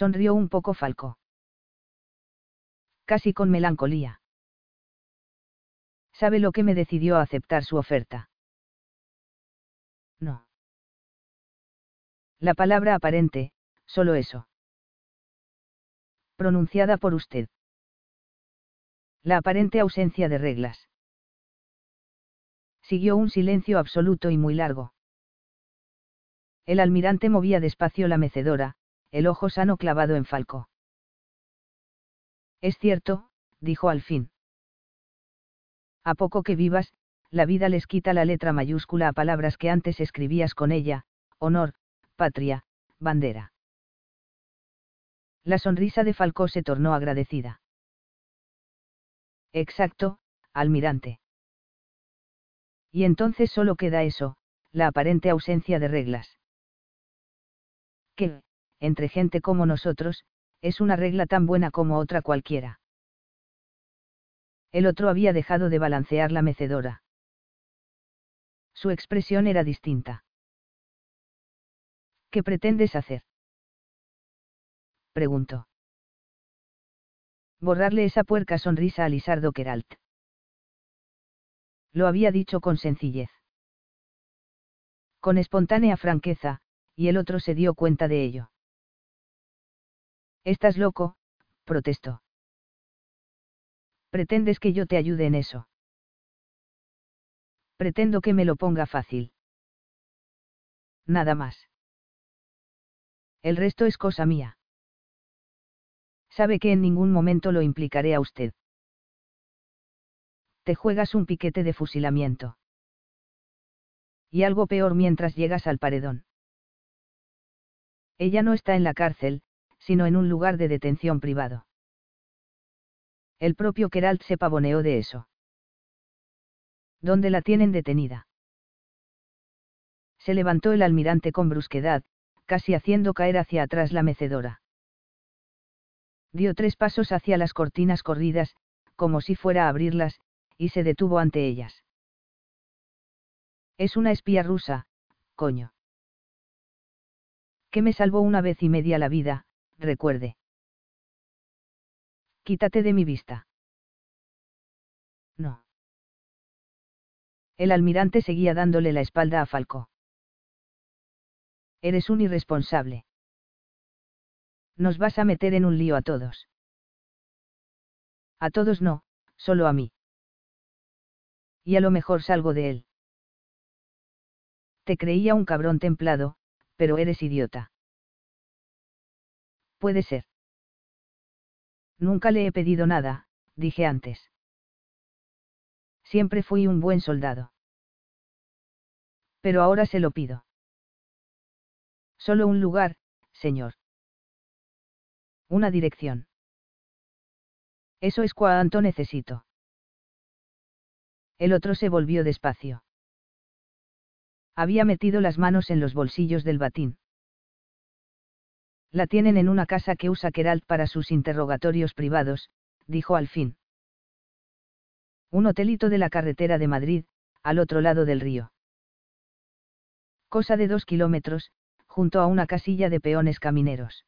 Sonrió un poco Falco. Casi con melancolía. ¿Sabe lo que me decidió a aceptar su oferta? No. La palabra aparente, solo eso. Pronunciada por usted. La aparente ausencia de reglas. Siguió un silencio absoluto y muy largo. El almirante movía despacio la mecedora, el ojo sano clavado en Falco. Es cierto, dijo al fin. A poco que vivas, la vida les quita la letra mayúscula a palabras que antes escribías con ella, honor, patria, bandera. La sonrisa de Falco se tornó agradecida. Exacto, almirante. Y entonces solo queda eso, la aparente ausencia de reglas. Que, entre gente como nosotros, es una regla tan buena como otra cualquiera. El otro había dejado de balancear la mecedora. Su expresión era distinta. ¿Qué pretendes hacer? preguntó. Borrarle esa puerca sonrisa a Lisardo Keralt. Lo había dicho con sencillez. Con espontánea franqueza, y el otro se dio cuenta de ello. Estás loco, protestó. ¿Pretendes que yo te ayude en eso? Pretendo que me lo ponga fácil. Nada más. El resto es cosa mía. Sabe que en ningún momento lo implicaré a usted te juegas un piquete de fusilamiento. Y algo peor mientras llegas al paredón. Ella no está en la cárcel, sino en un lugar de detención privado. El propio Keralt se pavoneó de eso. ¿Dónde la tienen detenida? Se levantó el almirante con brusquedad, casi haciendo caer hacia atrás la mecedora. Dio tres pasos hacia las cortinas corridas, como si fuera a abrirlas, y se detuvo ante ellas. Es una espía rusa, coño. Que me salvó una vez y media la vida, recuerde. Quítate de mi vista. No. El almirante seguía dándole la espalda a Falco. Eres un irresponsable. Nos vas a meter en un lío a todos. A todos no, solo a mí y a lo mejor salgo de él. Te creía un cabrón templado, pero eres idiota. Puede ser. Nunca le he pedido nada, dije antes. Siempre fui un buen soldado. Pero ahora se lo pido. Solo un lugar, señor. Una dirección. Eso es cuanto necesito. El otro se volvió despacio. Había metido las manos en los bolsillos del batín. La tienen en una casa que usa Keralt para sus interrogatorios privados, dijo al fin. Un hotelito de la carretera de Madrid, al otro lado del río. Cosa de dos kilómetros, junto a una casilla de peones camineros.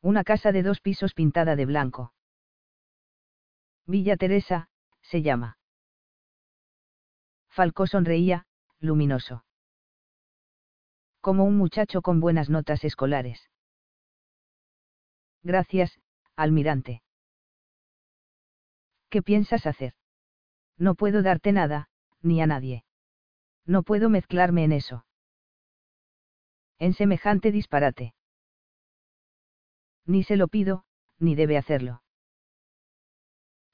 Una casa de dos pisos pintada de blanco. Villa Teresa, se llama. Falcó sonreía, luminoso. Como un muchacho con buenas notas escolares. Gracias, almirante. ¿Qué piensas hacer? No puedo darte nada, ni a nadie. No puedo mezclarme en eso. En semejante disparate. Ni se lo pido, ni debe hacerlo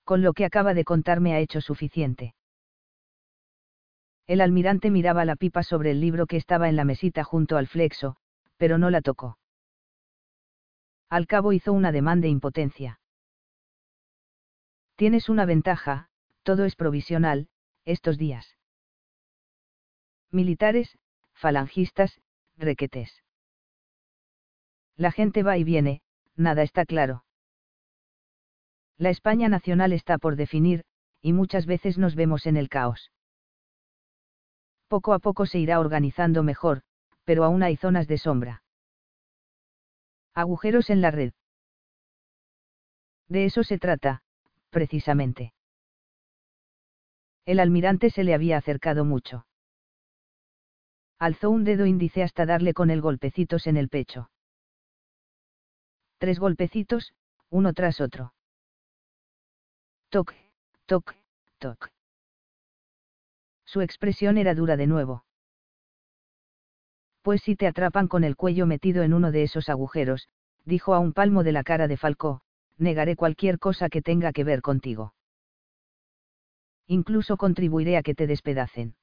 con lo que acaba de contarme ha hecho suficiente. El almirante miraba la pipa sobre el libro que estaba en la mesita junto al flexo, pero no la tocó. Al cabo hizo una demanda de impotencia. Tienes una ventaja, todo es provisional, estos días. Militares, falangistas, requetes. La gente va y viene, nada está claro. La España nacional está por definir, y muchas veces nos vemos en el caos. Poco a poco se irá organizando mejor, pero aún hay zonas de sombra. Agujeros en la red. De eso se trata, precisamente. El almirante se le había acercado mucho. Alzó un dedo índice hasta darle con el golpecitos en el pecho. Tres golpecitos, uno tras otro. Toc, toc, toc. Su expresión era dura de nuevo. Pues si te atrapan con el cuello metido en uno de esos agujeros, dijo a un palmo de la cara de Falcó, negaré cualquier cosa que tenga que ver contigo. Incluso contribuiré a que te despedacen.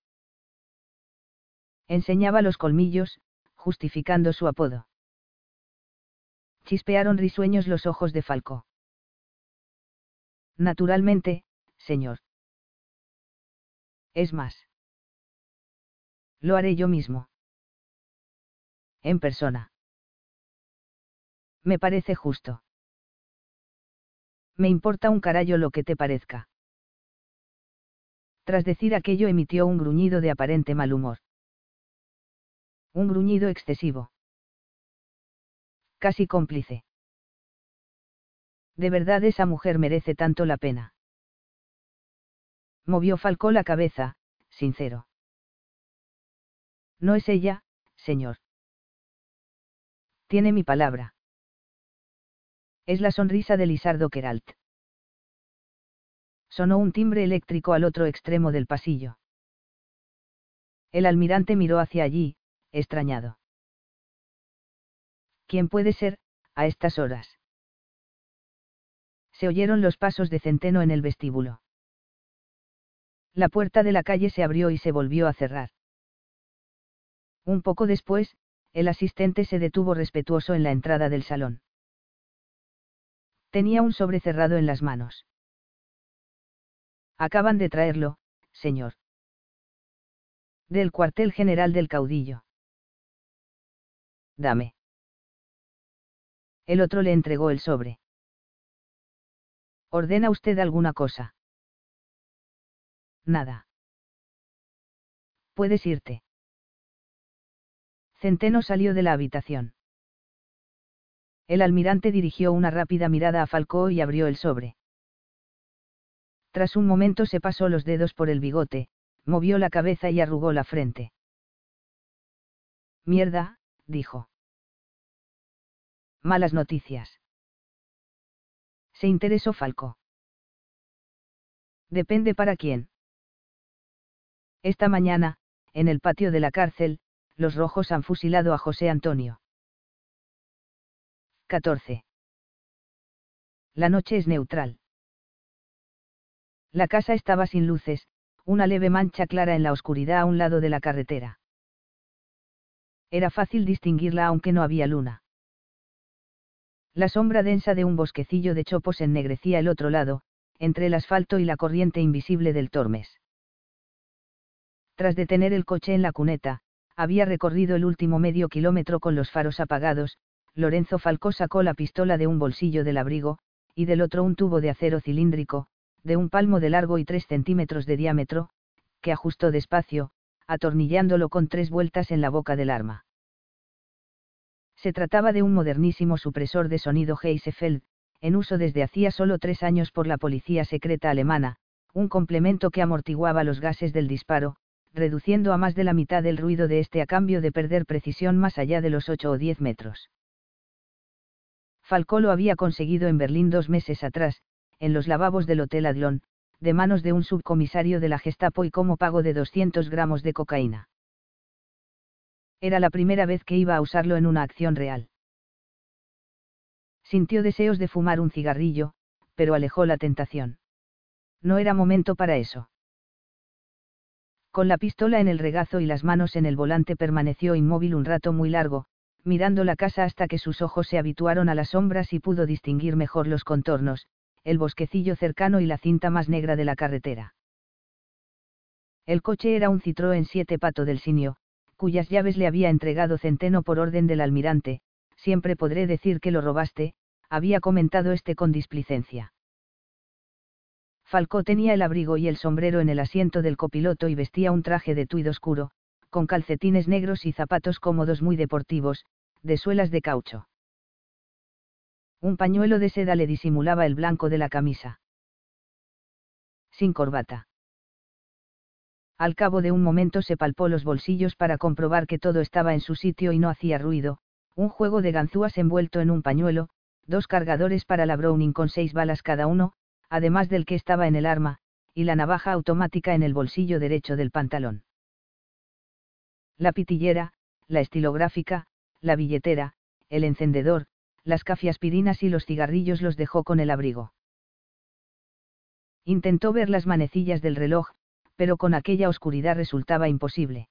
Enseñaba los colmillos, justificando su apodo. Chispearon risueños los ojos de Falcó. Naturalmente, señor. Es más. Lo haré yo mismo en persona. Me parece justo. Me importa un carallo lo que te parezca. Tras decir aquello emitió un gruñido de aparente mal humor. Un gruñido excesivo. Casi cómplice. De verdad esa mujer merece tanto la pena. Movió Falcó la cabeza, sincero. No es ella, señor. Tiene mi palabra. Es la sonrisa de Lisardo Keralt. Sonó un timbre eléctrico al otro extremo del pasillo. El almirante miró hacia allí, extrañado. ¿Quién puede ser, a estas horas? Se oyeron los pasos de Centeno en el vestíbulo. La puerta de la calle se abrió y se volvió a cerrar. Un poco después, el asistente se detuvo respetuoso en la entrada del salón. Tenía un sobre cerrado en las manos. Acaban de traerlo, señor. Del cuartel general del caudillo. Dame. El otro le entregó el sobre. ¿Ordena usted alguna cosa? Nada. Puedes irte. Centeno salió de la habitación. El almirante dirigió una rápida mirada a Falcó y abrió el sobre. Tras un momento se pasó los dedos por el bigote, movió la cabeza y arrugó la frente. Mierda, dijo. Malas noticias. Se interesó Falcó. Depende para quién. Esta mañana, en el patio de la cárcel, los rojos han fusilado a José Antonio. 14. La noche es neutral. La casa estaba sin luces, una leve mancha clara en la oscuridad a un lado de la carretera. Era fácil distinguirla aunque no había luna. La sombra densa de un bosquecillo de chopos ennegrecía el otro lado, entre el asfalto y la corriente invisible del Tormes. Tras detener el coche en la cuneta, había recorrido el último medio kilómetro con los faros apagados, Lorenzo Falcó sacó la pistola de un bolsillo del abrigo, y del otro un tubo de acero cilíndrico, de un palmo de largo y tres centímetros de diámetro, que ajustó despacio, atornillándolo con tres vueltas en la boca del arma. Se trataba de un modernísimo supresor de sonido Heisefeld, en uso desde hacía solo tres años por la policía secreta alemana, un complemento que amortiguaba los gases del disparo, reduciendo a más de la mitad el ruido de este a cambio de perder precisión más allá de los 8 o 10 metros. Falcó lo había conseguido en Berlín dos meses atrás, en los lavabos del Hotel Adlon, de manos de un subcomisario de la Gestapo y como pago de 200 gramos de cocaína. Era la primera vez que iba a usarlo en una acción real. Sintió deseos de fumar un cigarrillo, pero alejó la tentación. No era momento para eso. Con la pistola en el regazo y las manos en el volante permaneció inmóvil un rato muy largo, mirando la casa hasta que sus ojos se habituaron a las sombras y pudo distinguir mejor los contornos, el bosquecillo cercano y la cinta más negra de la carretera. El coche era un Citroën 7 Pato del Sinio, cuyas llaves le había entregado Centeno por orden del almirante, siempre podré decir que lo robaste, había comentado este con displicencia. Falcó tenía el abrigo y el sombrero en el asiento del copiloto y vestía un traje de tuido oscuro, con calcetines negros y zapatos cómodos muy deportivos, de suelas de caucho. Un pañuelo de seda le disimulaba el blanco de la camisa. Sin corbata. Al cabo de un momento se palpó los bolsillos para comprobar que todo estaba en su sitio y no hacía ruido, un juego de ganzúas envuelto en un pañuelo, dos cargadores para la Browning con seis balas cada uno, además del que estaba en el arma, y la navaja automática en el bolsillo derecho del pantalón. La pitillera, la estilográfica, la billetera, el encendedor, las cafiaspirinas y los cigarrillos los dejó con el abrigo. Intentó ver las manecillas del reloj, pero con aquella oscuridad resultaba imposible.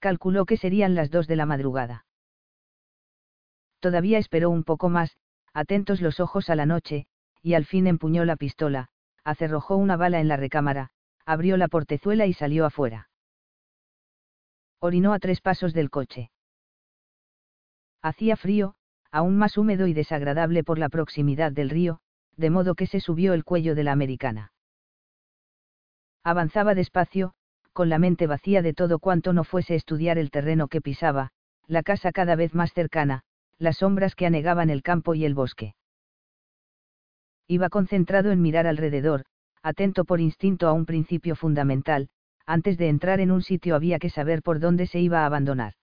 Calculó que serían las dos de la madrugada. Todavía esperó un poco más, atentos los ojos a la noche, y al fin empuñó la pistola, acerrojó una bala en la recámara, abrió la portezuela y salió afuera. Orinó a tres pasos del coche. Hacía frío, aún más húmedo y desagradable por la proximidad del río, de modo que se subió el cuello de la americana. Avanzaba despacio, con la mente vacía de todo cuanto no fuese estudiar el terreno que pisaba, la casa cada vez más cercana, las sombras que anegaban el campo y el bosque. Iba concentrado en mirar alrededor, atento por instinto a un principio fundamental, antes de entrar en un sitio había que saber por dónde se iba a abandonar.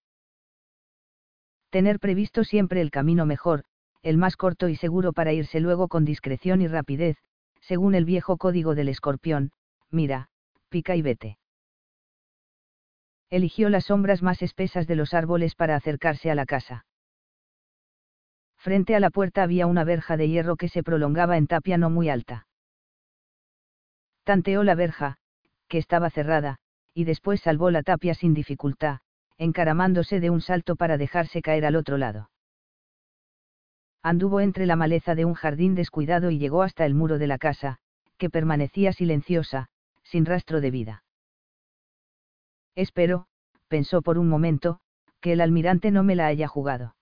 Tener previsto siempre el camino mejor, el más corto y seguro para irse luego con discreción y rapidez, según el viejo código del escorpión, mira, pica y vete. Eligió las sombras más espesas de los árboles para acercarse a la casa. Frente a la puerta había una verja de hierro que se prolongaba en tapia no muy alta. Tanteó la verja, que estaba cerrada, y después salvó la tapia sin dificultad, encaramándose de un salto para dejarse caer al otro lado. Anduvo entre la maleza de un jardín descuidado y llegó hasta el muro de la casa, que permanecía silenciosa, sin rastro de vida. Espero, pensó por un momento, que el almirante no me la haya jugado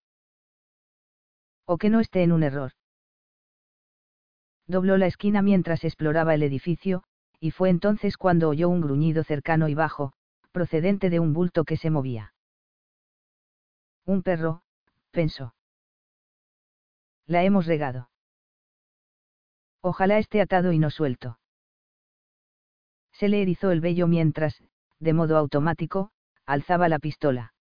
o que no esté en un error. Dobló la esquina mientras exploraba el edificio, y fue entonces cuando oyó un gruñido cercano y bajo, procedente de un bulto que se movía. Un perro, pensó. La hemos regado. Ojalá esté atado y no suelto. Se le erizó el vello mientras, de modo automático, alzaba la pistola.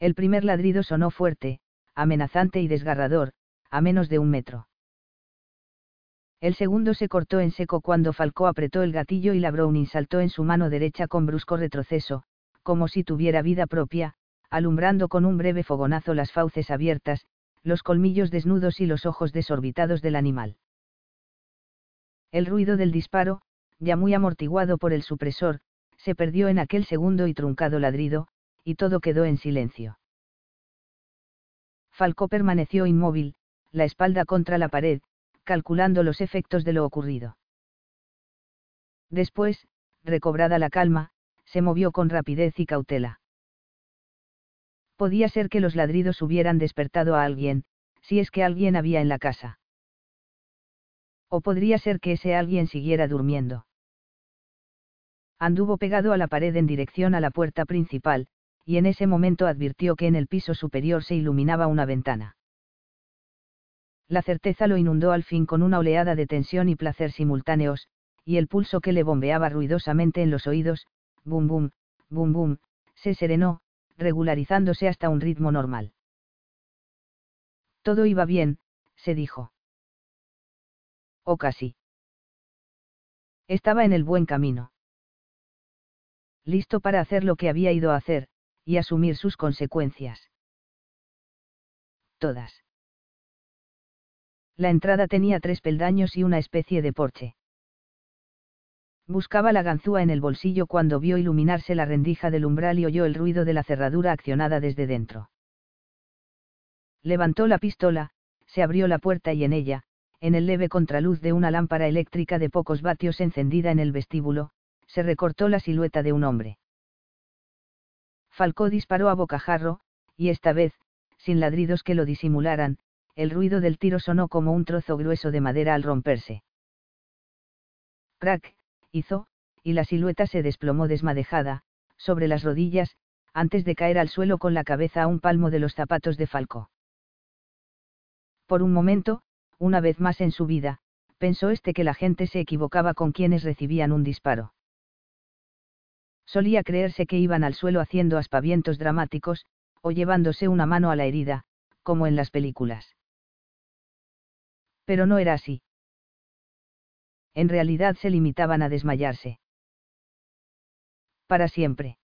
El primer ladrido sonó fuerte, amenazante y desgarrador, a menos de un metro. El segundo se cortó en seco cuando Falcó apretó el gatillo y la Browning saltó en su mano derecha con brusco retroceso, como si tuviera vida propia, alumbrando con un breve fogonazo las fauces abiertas, los colmillos desnudos y los ojos desorbitados del animal. El ruido del disparo, ya muy amortiguado por el supresor, se perdió en aquel segundo y truncado ladrido, y todo quedó en silencio. Falcó permaneció inmóvil, la espalda contra la pared, calculando los efectos de lo ocurrido. Después, recobrada la calma, se movió con rapidez y cautela. Podía ser que los ladridos hubieran despertado a alguien, si es que alguien había en la casa. O podría ser que ese alguien siguiera durmiendo. Anduvo pegado a la pared en dirección a la puerta principal, y en ese momento advirtió que en el piso superior se iluminaba una ventana. La certeza lo inundó al fin con una oleada de tensión y placer simultáneos, y el pulso que le bombeaba ruidosamente en los oídos, bum bum, bum bum, se serenó, regularizándose hasta un ritmo normal. Todo iba bien, se dijo. O casi. Estaba en el buen camino. Listo para hacer lo que había ido a hacer, y asumir sus consecuencias. Todas. La entrada tenía tres peldaños y una especie de porche. Buscaba la ganzúa en el bolsillo cuando vio iluminarse la rendija del umbral y oyó el ruido de la cerradura accionada desde dentro. Levantó la pistola, se abrió la puerta y en ella, en el leve contraluz de una lámpara eléctrica de pocos vatios encendida en el vestíbulo, se recortó la silueta de un hombre. Falcó disparó a bocajarro, y esta vez, sin ladridos que lo disimularan, el ruido del tiro sonó como un trozo grueso de madera al romperse. Crack, hizo, y la silueta se desplomó desmadejada, sobre las rodillas, antes de caer al suelo con la cabeza a un palmo de los zapatos de Falco. Por un momento, una vez más en su vida, pensó este que la gente se equivocaba con quienes recibían un disparo. Solía creerse que iban al suelo haciendo aspavientos dramáticos, o llevándose una mano a la herida, como en las películas. Pero no era así. En realidad se limitaban a desmayarse. Para siempre.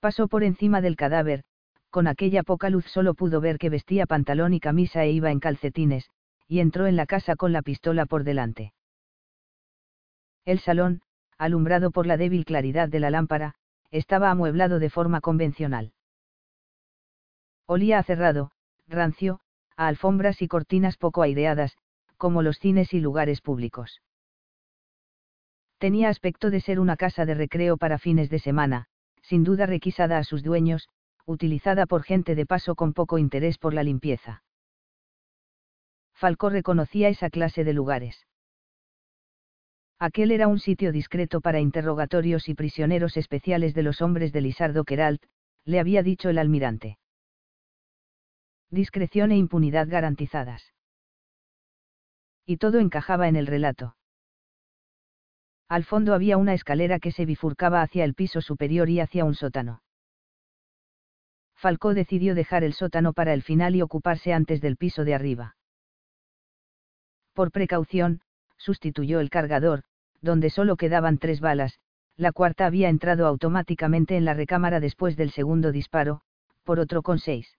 Pasó por encima del cadáver, con aquella poca luz solo pudo ver que vestía pantalón y camisa e iba en calcetines, y entró en la casa con la pistola por delante. El salón, alumbrado por la débil claridad de la lámpara, estaba amueblado de forma convencional. Olía a cerrado, rancio, a alfombras y cortinas poco aireadas, como los cines y lugares públicos. Tenía aspecto de ser una casa de recreo para fines de semana, sin duda requisada a sus dueños, utilizada por gente de paso con poco interés por la limpieza. Falcó reconocía esa clase de lugares. Aquel era un sitio discreto para interrogatorios y prisioneros especiales de los hombres de Lisardo Queralt, le había dicho el almirante. Discreción e impunidad garantizadas. Y todo encajaba en el relato. Al fondo había una escalera que se bifurcaba hacia el piso superior y hacia un sótano. Falcó decidió dejar el sótano para el final y ocuparse antes del piso de arriba. Por precaución, sustituyó el cargador, donde solo quedaban tres balas, la cuarta había entrado automáticamente en la recámara después del segundo disparo, por otro con seis.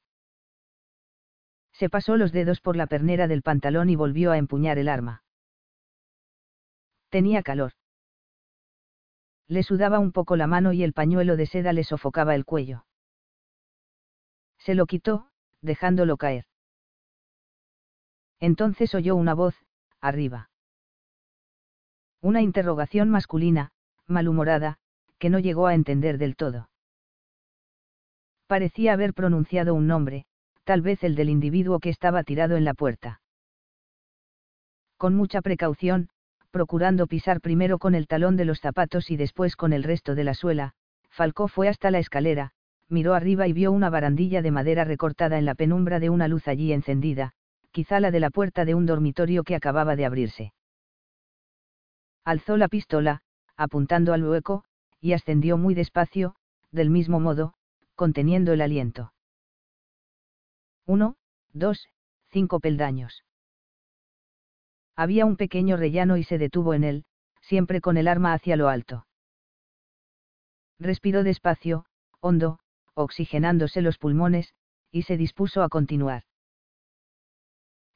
Se pasó los dedos por la pernera del pantalón y volvió a empuñar el arma. Tenía calor. Le sudaba un poco la mano y el pañuelo de seda le sofocaba el cuello. Se lo quitó, dejándolo caer. Entonces oyó una voz, arriba. Una interrogación masculina, malhumorada, que no llegó a entender del todo. Parecía haber pronunciado un nombre, tal vez el del individuo que estaba tirado en la puerta. Con mucha precaución, procurando pisar primero con el talón de los zapatos y después con el resto de la suela, Falcó fue hasta la escalera, miró arriba y vio una barandilla de madera recortada en la penumbra de una luz allí encendida, quizá la de la puerta de un dormitorio que acababa de abrirse. Alzó la pistola, apuntando al hueco, y ascendió muy despacio, del mismo modo, conteniendo el aliento. Uno, dos, cinco peldaños. Había un pequeño rellano y se detuvo en él, siempre con el arma hacia lo alto. Respiró despacio, hondo, oxigenándose los pulmones, y se dispuso a continuar.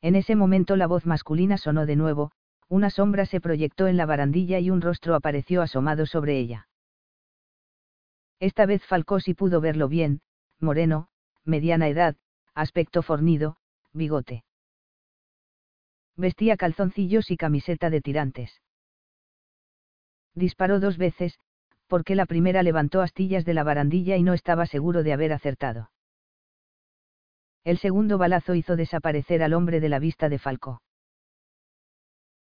En ese momento la voz masculina sonó de nuevo, una sombra se proyectó en la barandilla y un rostro apareció asomado sobre ella. Esta vez Falcó sí pudo verlo bien, moreno, mediana edad, aspecto fornido, bigote. Vestía calzoncillos y camiseta de tirantes. Disparó dos veces, porque la primera levantó astillas de la barandilla y no estaba seguro de haber acertado. El segundo balazo hizo desaparecer al hombre de la vista de Falco.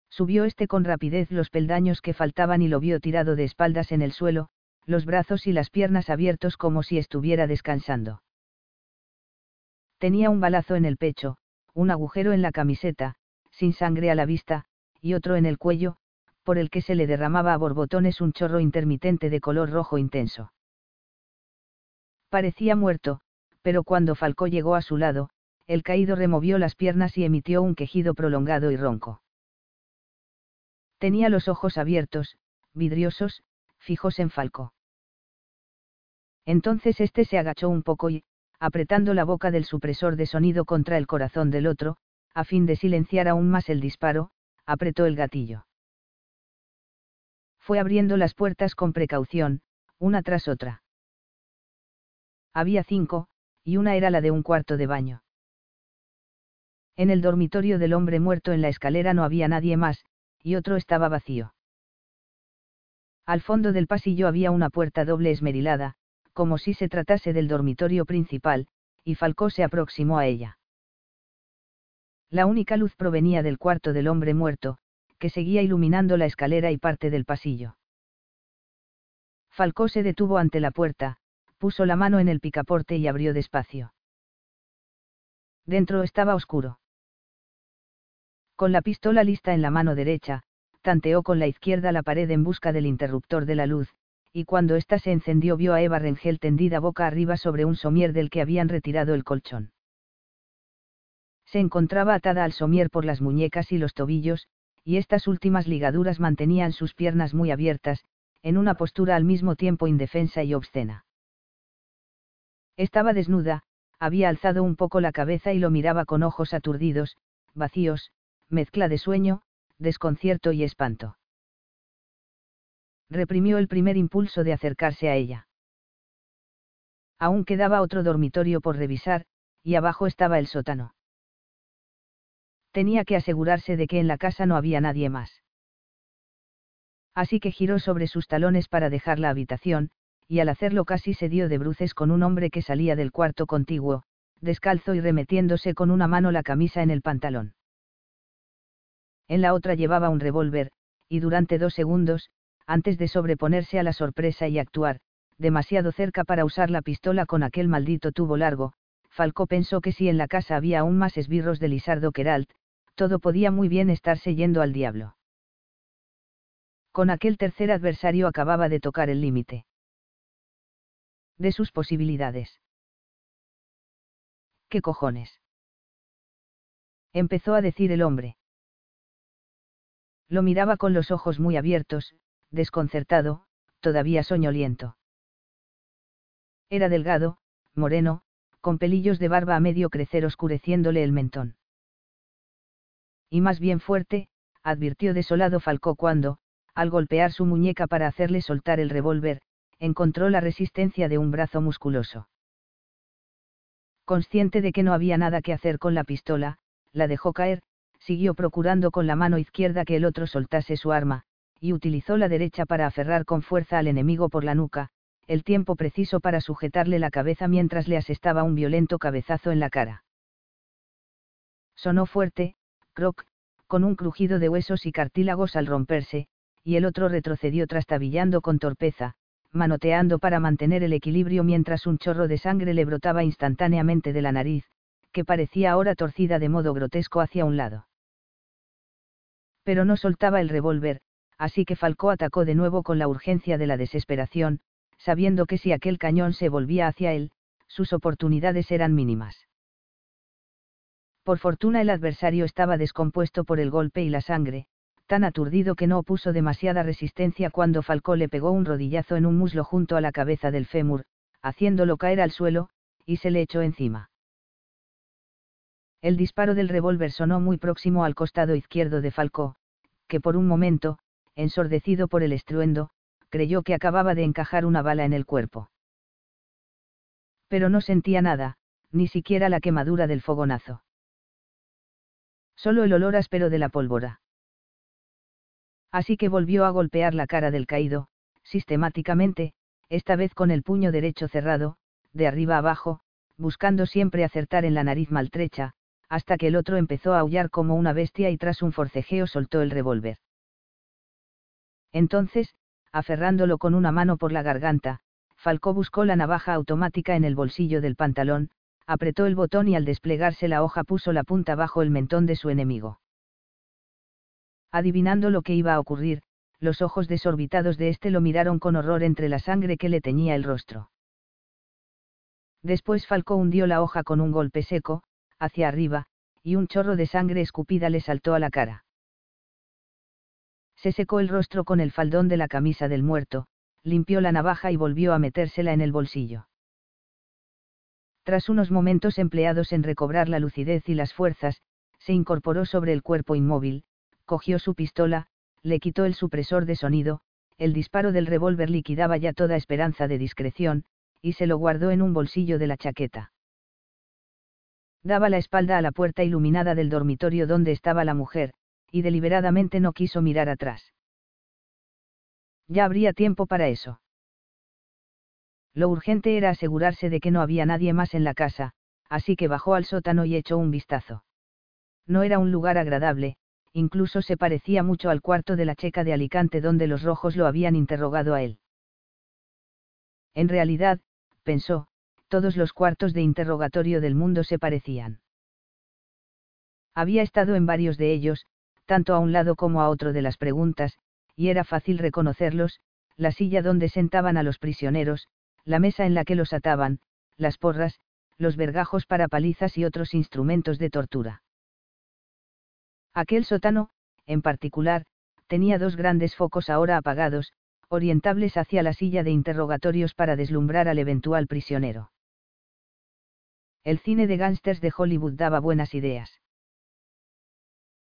Subió este con rapidez los peldaños que faltaban y lo vio tirado de espaldas en el suelo, los brazos y las piernas abiertos como si estuviera descansando. Tenía un balazo en el pecho, un agujero en la camiseta, sin sangre a la vista, y otro en el cuello, por el que se le derramaba a borbotones un chorro intermitente de color rojo intenso. Parecía muerto, pero cuando Falcó llegó a su lado, el caído removió las piernas y emitió un quejido prolongado y ronco. Tenía los ojos abiertos, vidriosos, fijos en Falco. Entonces éste se agachó un poco y, apretando la boca del supresor de sonido contra el corazón del otro, a fin de silenciar aún más el disparo, apretó el gatillo. Fue abriendo las puertas con precaución, una tras otra. Había cinco, y una era la de un cuarto de baño. En el dormitorio del hombre muerto en la escalera no había nadie más, y otro estaba vacío. Al fondo del pasillo había una puerta doble esmerilada, como si se tratase del dormitorio principal, y Falcó se aproximó a ella. La única luz provenía del cuarto del hombre muerto, que seguía iluminando la escalera y parte del pasillo. Falcó se detuvo ante la puerta, puso la mano en el picaporte y abrió despacio. Dentro estaba oscuro. Con la pistola lista en la mano derecha, tanteó con la izquierda la pared en busca del interruptor de la luz, y cuando ésta se encendió vio a Eva Rengel tendida boca arriba sobre un somier del que habían retirado el colchón. Se encontraba atada al somier por las muñecas y los tobillos, y estas últimas ligaduras mantenían sus piernas muy abiertas, en una postura al mismo tiempo indefensa y obscena. Estaba desnuda, había alzado un poco la cabeza y lo miraba con ojos aturdidos, vacíos, mezcla de sueño, desconcierto y espanto reprimió el primer impulso de acercarse a ella. Aún quedaba otro dormitorio por revisar, y abajo estaba el sótano. Tenía que asegurarse de que en la casa no había nadie más. Así que giró sobre sus talones para dejar la habitación, y al hacerlo casi se dio de bruces con un hombre que salía del cuarto contiguo, descalzo y remetiéndose con una mano la camisa en el pantalón. En la otra llevaba un revólver, y durante dos segundos, antes de sobreponerse a la sorpresa y actuar, demasiado cerca para usar la pistola con aquel maldito tubo largo, Falcó pensó que si en la casa había aún más esbirros de Lisardo Queralt, todo podía muy bien estarse yendo al diablo. Con aquel tercer adversario acababa de tocar el límite. De sus posibilidades. ¿Qué cojones? Empezó a decir el hombre. Lo miraba con los ojos muy abiertos, desconcertado, todavía soñoliento. Era delgado, moreno, con pelillos de barba a medio crecer oscureciéndole el mentón. Y más bien fuerte, advirtió desolado Falcó cuando, al golpear su muñeca para hacerle soltar el revólver, encontró la resistencia de un brazo musculoso. Consciente de que no había nada que hacer con la pistola, la dejó caer, siguió procurando con la mano izquierda que el otro soltase su arma, y utilizó la derecha para aferrar con fuerza al enemigo por la nuca, el tiempo preciso para sujetarle la cabeza mientras le asestaba un violento cabezazo en la cara. Sonó fuerte, croc, con un crujido de huesos y cartílagos al romperse, y el otro retrocedió trastabillando con torpeza, manoteando para mantener el equilibrio mientras un chorro de sangre le brotaba instantáneamente de la nariz, que parecía ahora torcida de modo grotesco hacia un lado. Pero no soltaba el revólver, así que Falcó atacó de nuevo con la urgencia de la desesperación, sabiendo que si aquel cañón se volvía hacia él, sus oportunidades eran mínimas. Por fortuna el adversario estaba descompuesto por el golpe y la sangre, tan aturdido que no opuso demasiada resistencia cuando Falcó le pegó un rodillazo en un muslo junto a la cabeza del fémur, haciéndolo caer al suelo, y se le echó encima. El disparo del revólver sonó muy próximo al costado izquierdo de Falcó, que por un momento, ensordecido por el estruendo, creyó que acababa de encajar una bala en el cuerpo. Pero no sentía nada, ni siquiera la quemadura del fogonazo. Solo el olor áspero de la pólvora. Así que volvió a golpear la cara del caído, sistemáticamente, esta vez con el puño derecho cerrado, de arriba abajo, buscando siempre acertar en la nariz maltrecha, hasta que el otro empezó a aullar como una bestia y tras un forcejeo soltó el revólver. Entonces, aferrándolo con una mano por la garganta, Falcó buscó la navaja automática en el bolsillo del pantalón, apretó el botón y al desplegarse la hoja puso la punta bajo el mentón de su enemigo. Adivinando lo que iba a ocurrir, los ojos desorbitados de éste lo miraron con horror entre la sangre que le teñía el rostro. Después Falcó hundió la hoja con un golpe seco, hacia arriba, y un chorro de sangre escupida le saltó a la cara se secó el rostro con el faldón de la camisa del muerto, limpió la navaja y volvió a metérsela en el bolsillo. Tras unos momentos empleados en recobrar la lucidez y las fuerzas, se incorporó sobre el cuerpo inmóvil, cogió su pistola, le quitó el supresor de sonido, el disparo del revólver liquidaba ya toda esperanza de discreción, y se lo guardó en un bolsillo de la chaqueta. Daba la espalda a la puerta iluminada del dormitorio donde estaba la mujer, y deliberadamente no quiso mirar atrás. Ya habría tiempo para eso. Lo urgente era asegurarse de que no había nadie más en la casa, así que bajó al sótano y echó un vistazo. No era un lugar agradable, incluso se parecía mucho al cuarto de la checa de Alicante donde los rojos lo habían interrogado a él. En realidad, pensó, todos los cuartos de interrogatorio del mundo se parecían. Había estado en varios de ellos, tanto a un lado como a otro de las preguntas, y era fácil reconocerlos, la silla donde sentaban a los prisioneros, la mesa en la que los ataban, las porras, los vergajos para palizas y otros instrumentos de tortura. Aquel sótano, en particular, tenía dos grandes focos ahora apagados, orientables hacia la silla de interrogatorios para deslumbrar al eventual prisionero. El cine de gángsters de Hollywood daba buenas ideas.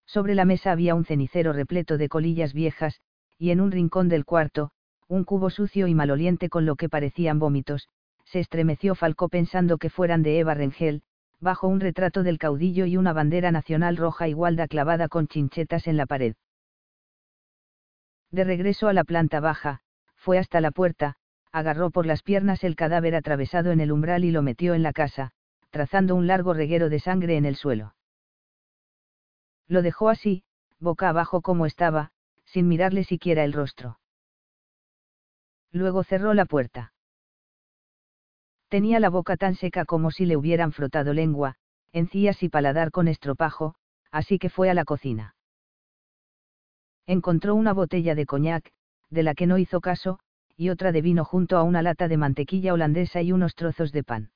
Sobre la mesa había un cenicero repleto de colillas viejas, y en un rincón del cuarto, un cubo sucio y maloliente con lo que parecían vómitos, se estremeció Falcó pensando que fueran de Eva Rengel, bajo un retrato del caudillo y una bandera nacional roja igualda clavada con chinchetas en la pared. De regreso a la planta baja, fue hasta la puerta, agarró por las piernas el cadáver atravesado en el umbral y lo metió en la casa, trazando un largo reguero de sangre en el suelo. Lo dejó así, boca abajo como estaba, sin mirarle siquiera el rostro. Luego cerró la puerta. Tenía la boca tan seca como si le hubieran frotado lengua, encías y paladar con estropajo, así que fue a la cocina. Encontró una botella de coñac, de la que no hizo caso, y otra de vino junto a una lata de mantequilla holandesa y unos trozos de pan.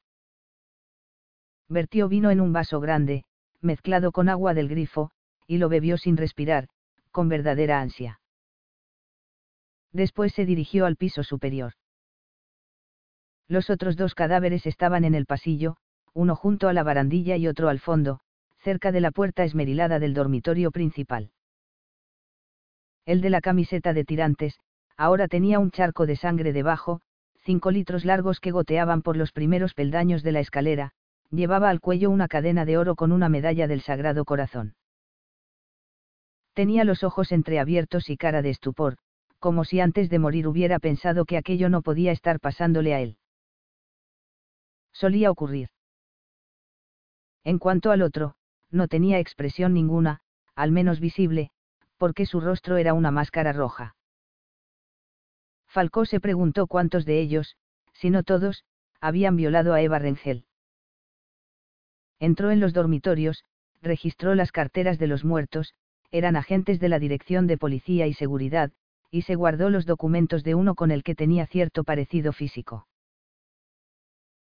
Vertió vino en un vaso grande, mezclado con agua del grifo, y lo bebió sin respirar, con verdadera ansia. Después se dirigió al piso superior. Los otros dos cadáveres estaban en el pasillo, uno junto a la barandilla y otro al fondo, cerca de la puerta esmerilada del dormitorio principal. El de la camiseta de tirantes, ahora tenía un charco de sangre debajo, cinco litros largos que goteaban por los primeros peldaños de la escalera, llevaba al cuello una cadena de oro con una medalla del Sagrado Corazón. Tenía los ojos entreabiertos y cara de estupor, como si antes de morir hubiera pensado que aquello no podía estar pasándole a él solía ocurrir. En cuanto al otro, no tenía expresión ninguna, al menos visible, porque su rostro era una máscara roja. Falcó se preguntó cuántos de ellos, si no todos, habían violado a Eva Rengel. Entró en los dormitorios, registró las carteras de los muertos, eran agentes de la Dirección de Policía y Seguridad, y se guardó los documentos de uno con el que tenía cierto parecido físico.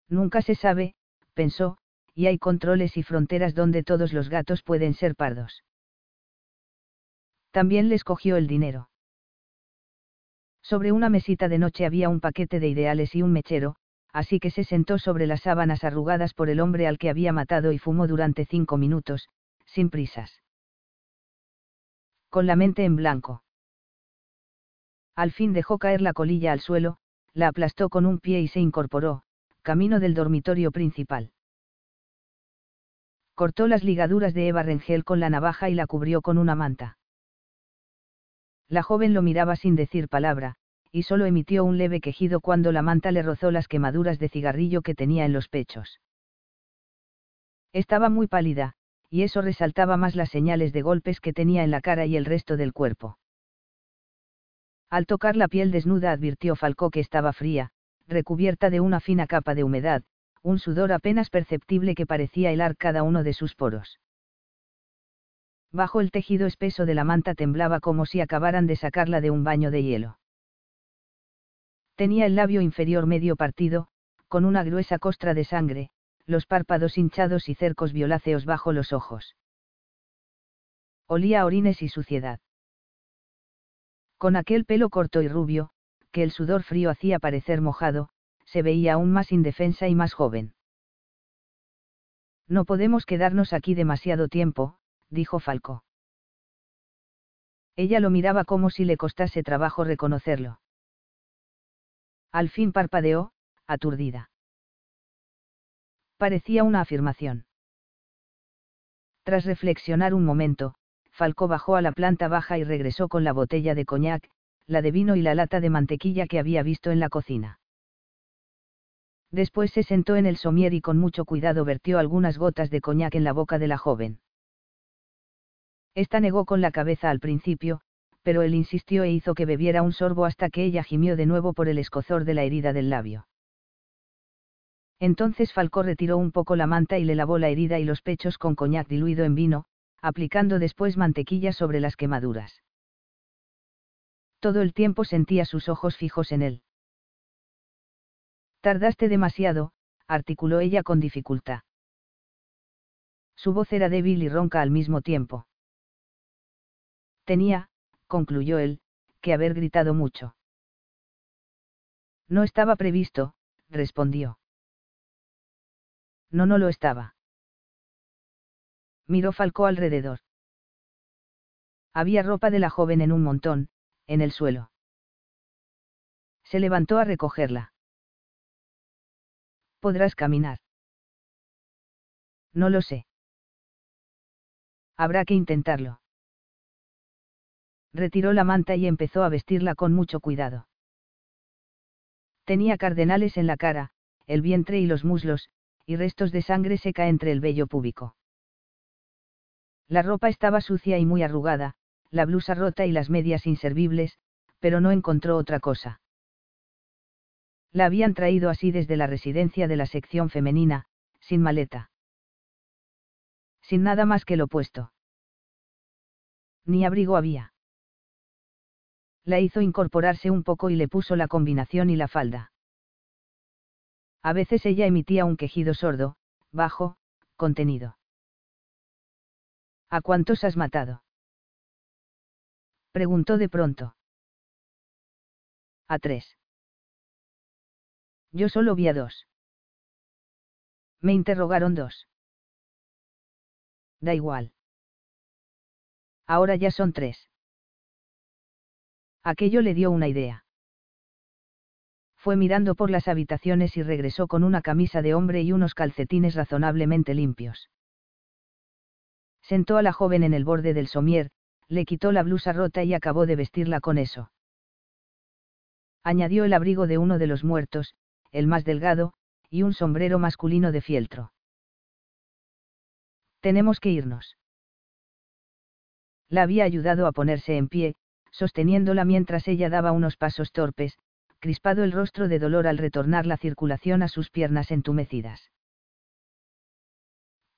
Nunca se sabe, pensó, y hay controles y fronteras donde todos los gatos pueden ser pardos. También les cogió el dinero. Sobre una mesita de noche había un paquete de ideales y un mechero, así que se sentó sobre las sábanas arrugadas por el hombre al que había matado y fumó durante cinco minutos, sin prisas. Con la mente en blanco. Al fin dejó caer la colilla al suelo, la aplastó con un pie y se incorporó, camino del dormitorio principal. Cortó las ligaduras de Eva Rengel con la navaja y la cubrió con una manta. La joven lo miraba sin decir palabra, y solo emitió un leve quejido cuando la manta le rozó las quemaduras de cigarrillo que tenía en los pechos. Estaba muy pálida, y eso resaltaba más las señales de golpes que tenía en la cara y el resto del cuerpo. Al tocar la piel desnuda advirtió Falcó que estaba fría, recubierta de una fina capa de humedad, un sudor apenas perceptible que parecía helar cada uno de sus poros. Bajo el tejido espeso de la manta temblaba como si acabaran de sacarla de un baño de hielo. Tenía el labio inferior medio partido, con una gruesa costra de sangre, los párpados hinchados y cercos violáceos bajo los ojos. Olía a orines y suciedad. Con aquel pelo corto y rubio, que el sudor frío hacía parecer mojado, se veía aún más indefensa y más joven. No podemos quedarnos aquí demasiado tiempo, dijo Falco. Ella lo miraba como si le costase trabajo reconocerlo. Al fin parpadeó, aturdida. Parecía una afirmación. Tras reflexionar un momento, Falcó bajó a la planta baja y regresó con la botella de coñac, la de vino y la lata de mantequilla que había visto en la cocina. Después se sentó en el somier y con mucho cuidado vertió algunas gotas de coñac en la boca de la joven. Esta negó con la cabeza al principio, pero él insistió e hizo que bebiera un sorbo hasta que ella gimió de nuevo por el escozor de la herida del labio. Entonces Falcó retiró un poco la manta y le lavó la herida y los pechos con coñac diluido en vino, aplicando después mantequilla sobre las quemaduras. Todo el tiempo sentía sus ojos fijos en él. Tardaste demasiado, articuló ella con dificultad. Su voz era débil y ronca al mismo tiempo. Tenía, concluyó él, que haber gritado mucho. No estaba previsto, respondió. No, no lo estaba. Miró Falcó alrededor. Había ropa de la joven en un montón, en el suelo. Se levantó a recogerla. ¿Podrás caminar? No lo sé. Habrá que intentarlo. Retiró la manta y empezó a vestirla con mucho cuidado. Tenía cardenales en la cara, el vientre y los muslos, y restos de sangre seca entre el vello púbico. La ropa estaba sucia y muy arrugada, la blusa rota y las medias inservibles, pero no encontró otra cosa. La habían traído así desde la residencia de la sección femenina, sin maleta. Sin nada más que lo puesto. Ni abrigo había. La hizo incorporarse un poco y le puso la combinación y la falda. A veces ella emitía un quejido sordo, bajo, contenido. ¿A cuántos has matado? Preguntó de pronto. A tres. Yo solo vi a dos. Me interrogaron dos. Da igual. Ahora ya son tres. Aquello le dio una idea fue mirando por las habitaciones y regresó con una camisa de hombre y unos calcetines razonablemente limpios. Sentó a la joven en el borde del somier, le quitó la blusa rota y acabó de vestirla con eso. Añadió el abrigo de uno de los muertos, el más delgado, y un sombrero masculino de fieltro. Tenemos que irnos. La había ayudado a ponerse en pie, sosteniéndola mientras ella daba unos pasos torpes, crispado el rostro de dolor al retornar la circulación a sus piernas entumecidas.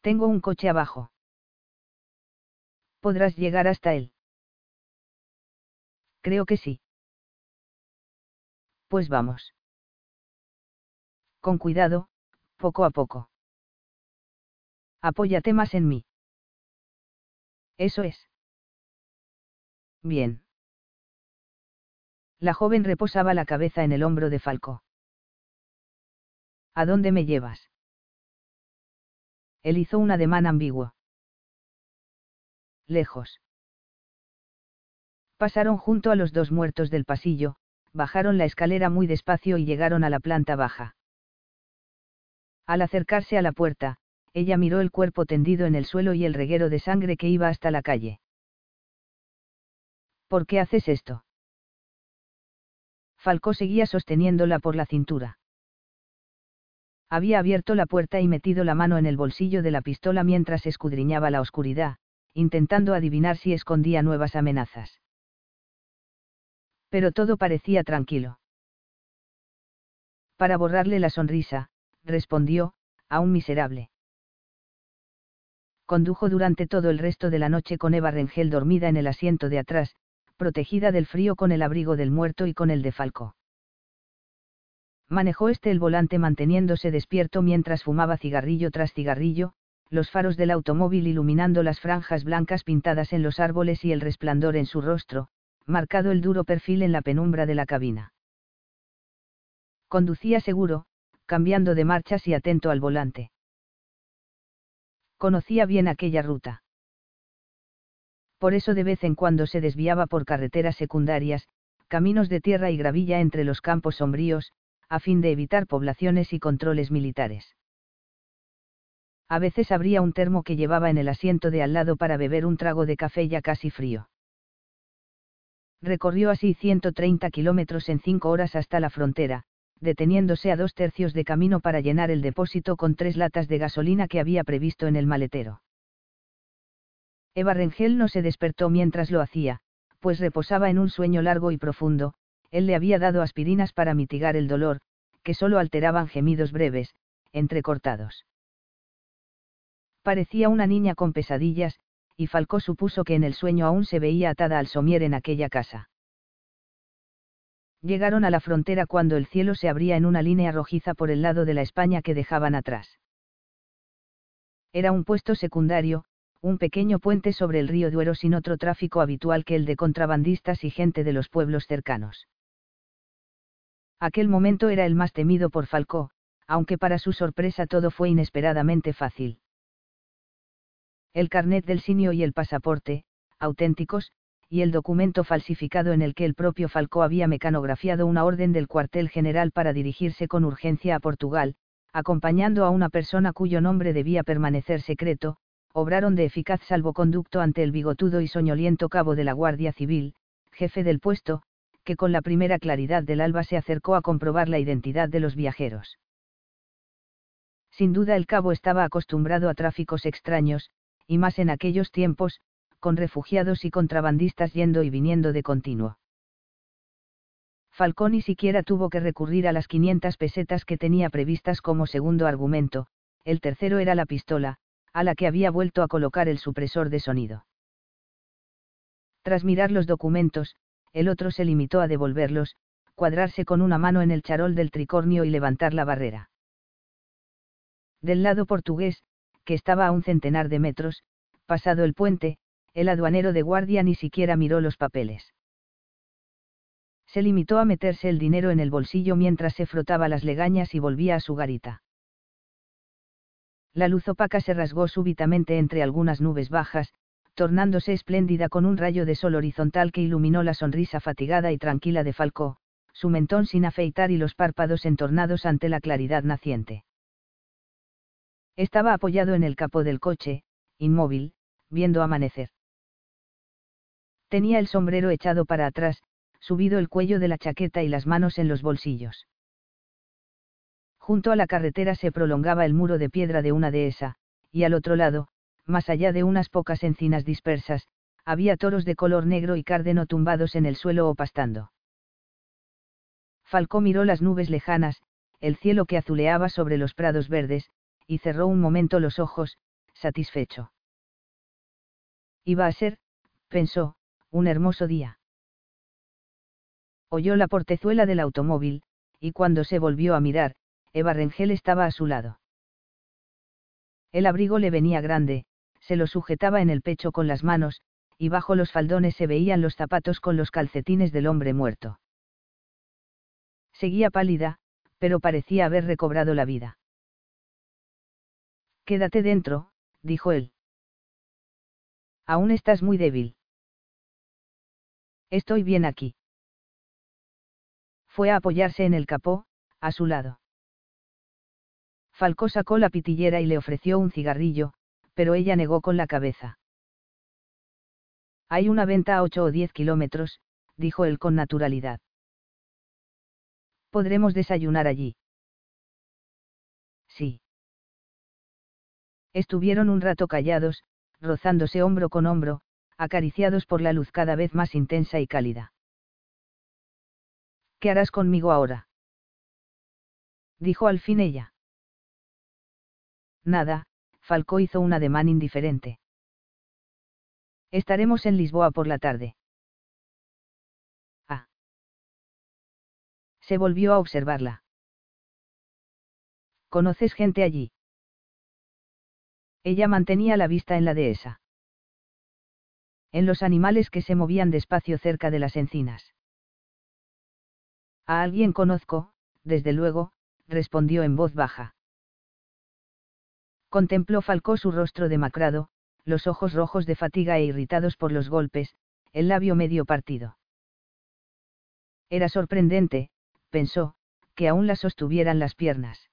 Tengo un coche abajo. ¿Podrás llegar hasta él? Creo que sí. Pues vamos. Con cuidado, poco a poco. Apóyate más en mí. Eso es. Bien. La joven reposaba la cabeza en el hombro de Falco. ¿A dónde me llevas? Él hizo un ademán ambiguo. Lejos. Pasaron junto a los dos muertos del pasillo, bajaron la escalera muy despacio y llegaron a la planta baja. Al acercarse a la puerta, ella miró el cuerpo tendido en el suelo y el reguero de sangre que iba hasta la calle. ¿Por qué haces esto? Falcó seguía sosteniéndola por la cintura. Había abierto la puerta y metido la mano en el bolsillo de la pistola mientras escudriñaba la oscuridad, intentando adivinar si escondía nuevas amenazas. Pero todo parecía tranquilo. Para borrarle la sonrisa, respondió, a un miserable. Condujo durante todo el resto de la noche con Eva Rengel dormida en el asiento de atrás, protegida del frío con el abrigo del muerto y con el de Falco. Manejó este el volante manteniéndose despierto mientras fumaba cigarrillo tras cigarrillo, los faros del automóvil iluminando las franjas blancas pintadas en los árboles y el resplandor en su rostro, marcado el duro perfil en la penumbra de la cabina. Conducía seguro, cambiando de marchas y atento al volante. Conocía bien aquella ruta Por eso de vez en cuando se desviaba por carreteras secundarias, caminos de tierra y gravilla entre los campos sombríos, a fin de evitar poblaciones y controles militares. A veces abría un termo que llevaba en el asiento de al lado para beber un trago de café ya casi frío. Recorrió así 130 kilómetros en cinco horas hasta la frontera, deteniéndose a dos tercios de camino para llenar el depósito con tres latas de gasolina que había previsto en el maletero. Eva Rengel no se despertó mientras lo hacía, pues reposaba en un sueño largo y profundo, él le había dado aspirinas para mitigar el dolor, que solo alteraban gemidos breves, entrecortados. Parecía una niña con pesadillas, y Falcó supuso que en el sueño aún se veía atada al somier en aquella casa. Llegaron a la frontera cuando el cielo se abría en una línea rojiza por el lado de la España que dejaban atrás. Era un puesto secundario, un pequeño puente sobre el río Duero sin otro tráfico habitual que el de contrabandistas y gente de los pueblos cercanos. Aquel momento era el más temido por Falcó, aunque para su sorpresa todo fue inesperadamente fácil. El carnet del sinio y el pasaporte, auténticos, y el documento falsificado en el que el propio Falcó había mecanografiado una orden del cuartel general para dirigirse con urgencia a Portugal, acompañando a una persona cuyo nombre debía permanecer secreto, obraron de eficaz salvoconducto ante el bigotudo y soñoliento cabo de la Guardia Civil, jefe del puesto, que con la primera claridad del alba se acercó a comprobar la identidad de los viajeros. Sin duda el cabo estaba acostumbrado a tráficos extraños, y más en aquellos tiempos, con refugiados y contrabandistas yendo y viniendo de continuo. Falcón ni siquiera tuvo que recurrir a las 500 pesetas que tenía previstas como segundo argumento, el tercero era la pistola, a la que había vuelto a colocar el supresor de sonido. Tras mirar los documentos, el otro se limitó a devolverlos, cuadrarse con una mano en el charol del tricornio y levantar la barrera. Del lado portugués, que estaba a un centenar de metros, pasado el puente, el aduanero de guardia ni siquiera miró los papeles. Se limitó a meterse el dinero en el bolsillo mientras se frotaba las legañas y volvía a su garita. La luz opaca se rasgó súbitamente entre algunas nubes bajas, tornándose espléndida con un rayo de sol horizontal que iluminó la sonrisa fatigada y tranquila de Falcó, su mentón sin afeitar y los párpados entornados ante la claridad naciente. Estaba apoyado en el capó del coche, inmóvil, viendo amanecer. Tenía el sombrero echado para atrás, subido el cuello de la chaqueta y las manos en los bolsillos. Junto a la carretera se prolongaba el muro de piedra de una dehesa, y al otro lado, más allá de unas pocas encinas dispersas, había toros de color negro y cárdeno tumbados en el suelo o pastando. Falcó miró las nubes lejanas, el cielo que azuleaba sobre los prados verdes, y cerró un momento los ojos, satisfecho. Iba a ser, pensó, un hermoso día. Oyó la portezuela del automóvil, y cuando se volvió a mirar, Eva Rengel estaba a su lado. El abrigo le venía grande, se lo sujetaba en el pecho con las manos, y bajo los faldones se veían los zapatos con los calcetines del hombre muerto. Seguía pálida, pero parecía haber recobrado la vida. Quédate dentro, dijo él. Aún estás muy débil. Estoy bien aquí. Fue a apoyarse en el capó, a su lado. Falcó sacó la pitillera y le ofreció un cigarrillo, pero ella negó con la cabeza. Hay una venta a ocho o diez kilómetros, dijo él con naturalidad. Podremos desayunar allí. Sí. Estuvieron un rato callados, rozándose hombro con hombro, acariciados por la luz cada vez más intensa y cálida. ¿Qué harás conmigo ahora? dijo al fin ella. Nada, Falcó hizo un ademán indiferente. Estaremos en Lisboa por la tarde. Ah. Se volvió a observarla. ¿Conoces gente allí? Ella mantenía la vista en la dehesa. En los animales que se movían despacio cerca de las encinas. A alguien conozco, desde luego, respondió en voz baja. Contempló Falcó su rostro demacrado, los ojos rojos de fatiga e irritados por los golpes, el labio medio partido. Era sorprendente, pensó, que aún la sostuvieran las piernas.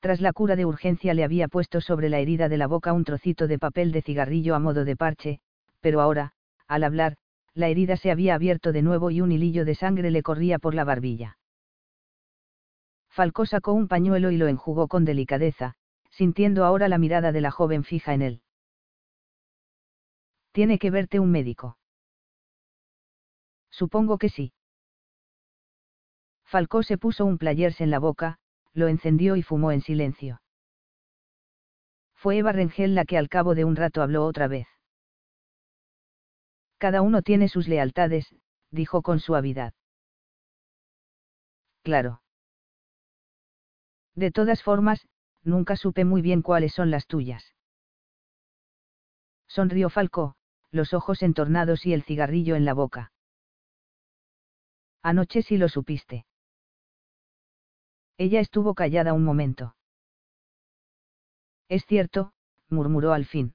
Tras la cura de urgencia le había puesto sobre la herida de la boca un trocito de papel de cigarrillo a modo de parche, pero ahora, al hablar, la herida se había abierto de nuevo y un hilillo de sangre le corría por la barbilla. Falcó sacó un pañuelo y lo enjugó con delicadeza, sintiendo ahora la mirada de la joven fija en él. Tiene que verte un médico. Supongo que sí. Falcó se puso un players en la boca, lo encendió y fumó en silencio. Fue Eva Rengel la que al cabo de un rato habló otra vez. Cada uno tiene sus lealtades, dijo con suavidad. Claro. De todas formas, nunca supe muy bien cuáles son las tuyas. Sonrió Falco, los ojos entornados y el cigarrillo en la boca. Anoche sí lo supiste. Ella estuvo callada un momento. Es cierto, murmuró al fin.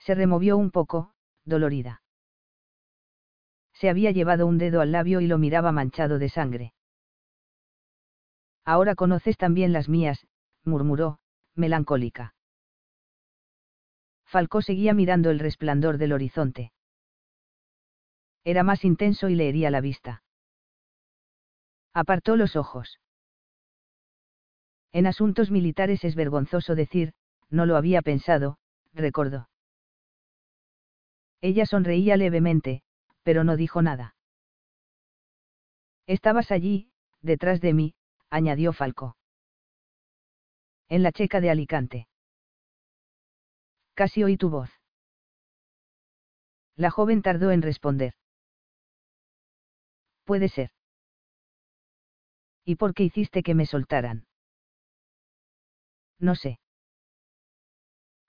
Se removió un poco, dolorida. Se había llevado un dedo al labio y lo miraba manchado de sangre. Ahora conoces también las mías, murmuró, melancólica. Falcó seguía mirando el resplandor del horizonte. Era más intenso y le hería la vista. Apartó los ojos. En asuntos militares es vergonzoso decir, no lo había pensado, recordó. Ella sonreía levemente, pero no dijo nada. Estabas allí, detrás de mí, añadió Falco. En la checa de Alicante. Casi oí tu voz. La joven tardó en responder. Puede ser. ¿Y por qué hiciste que me soltaran? No sé.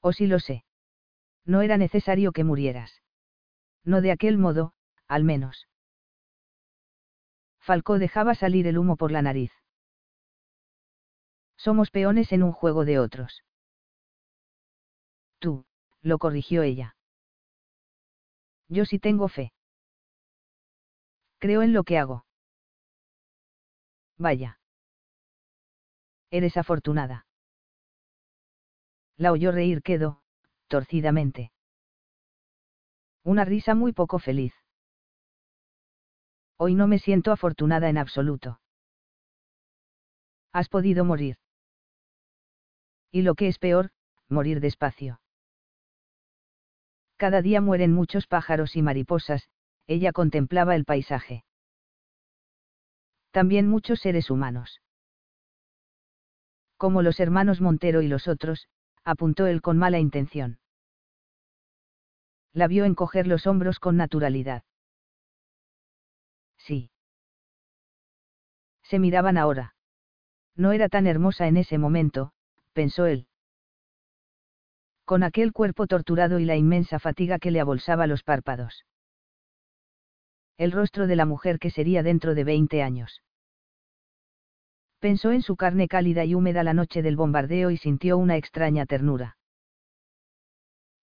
O sí lo sé. No era necesario que murieras. No de aquel modo, al menos. Falcó dejaba salir el humo por la nariz. Somos peones en un juego de otros. Tú, lo corrigió ella. Yo sí tengo fe. Creo en lo que hago. Vaya. Eres afortunada. La oyó reír quedó, torcidamente. Una risa muy poco feliz. Hoy no me siento afortunada en absoluto. Has podido morir. Y lo que es peor, morir despacio. Cada día mueren muchos pájaros y mariposas, ella contemplaba el paisaje. También muchos seres humanos. Como los hermanos Montero y los otros, apuntó él con mala intención. La vio encoger los hombros con naturalidad. Sí. Se miraban ahora. No era tan hermosa en ese momento, pensó él. Con aquel cuerpo torturado y la inmensa fatiga que le abolsaba los párpados. El rostro de la mujer que sería dentro de 20 años. Pensó en su carne cálida y húmeda la noche del bombardeo y sintió una extraña ternura.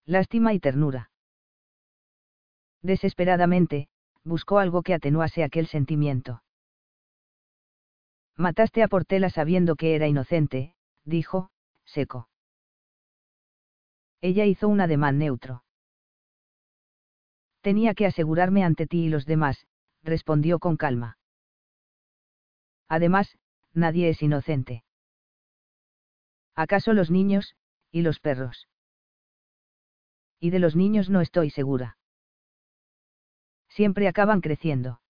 Lástima y ternura. Desesperadamente, buscó algo que atenuase aquel sentimiento. Mataste a Portela sabiendo que era inocente, dijo, seco. Ella hizo un ademán neutro. Tenía que asegurarme ante ti y los demás, respondió con calma. Además, nadie es inocente. ¿Acaso los niños, y los perros? Y de los niños no estoy segura. Siempre acaban creciendo.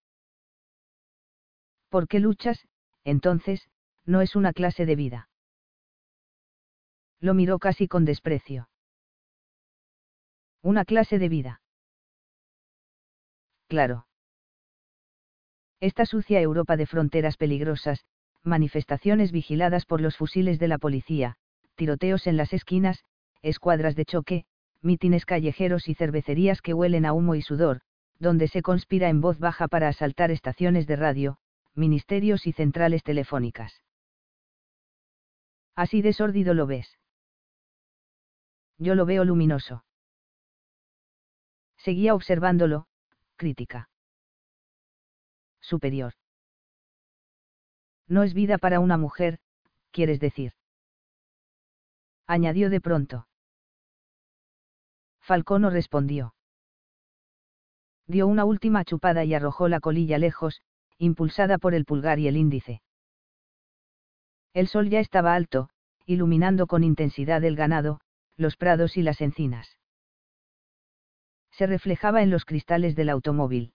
¿Por qué luchas, entonces, no es una clase de vida? Lo miró casi con desprecio. Una clase de vida. Claro. Esta sucia Europa de fronteras peligrosas, manifestaciones vigiladas por los fusiles de la policía, tiroteos en las esquinas, escuadras de choque, mítines callejeros y cervecerías que huelen a humo y sudor, donde se conspira en voz baja para asaltar estaciones de radio, ministerios y centrales telefónicas. Así de sórdido lo ves. Yo lo veo luminoso. Seguía observándolo, crítica. Superior. No es vida para una mujer, quieres decir. Añadió de pronto. Falcón no respondió. Dio una última chupada y arrojó la colilla lejos, impulsada por el pulgar y el índice. El sol ya estaba alto, iluminando con intensidad el ganado, los prados y las encinas. Se reflejaba en los cristales del automóvil.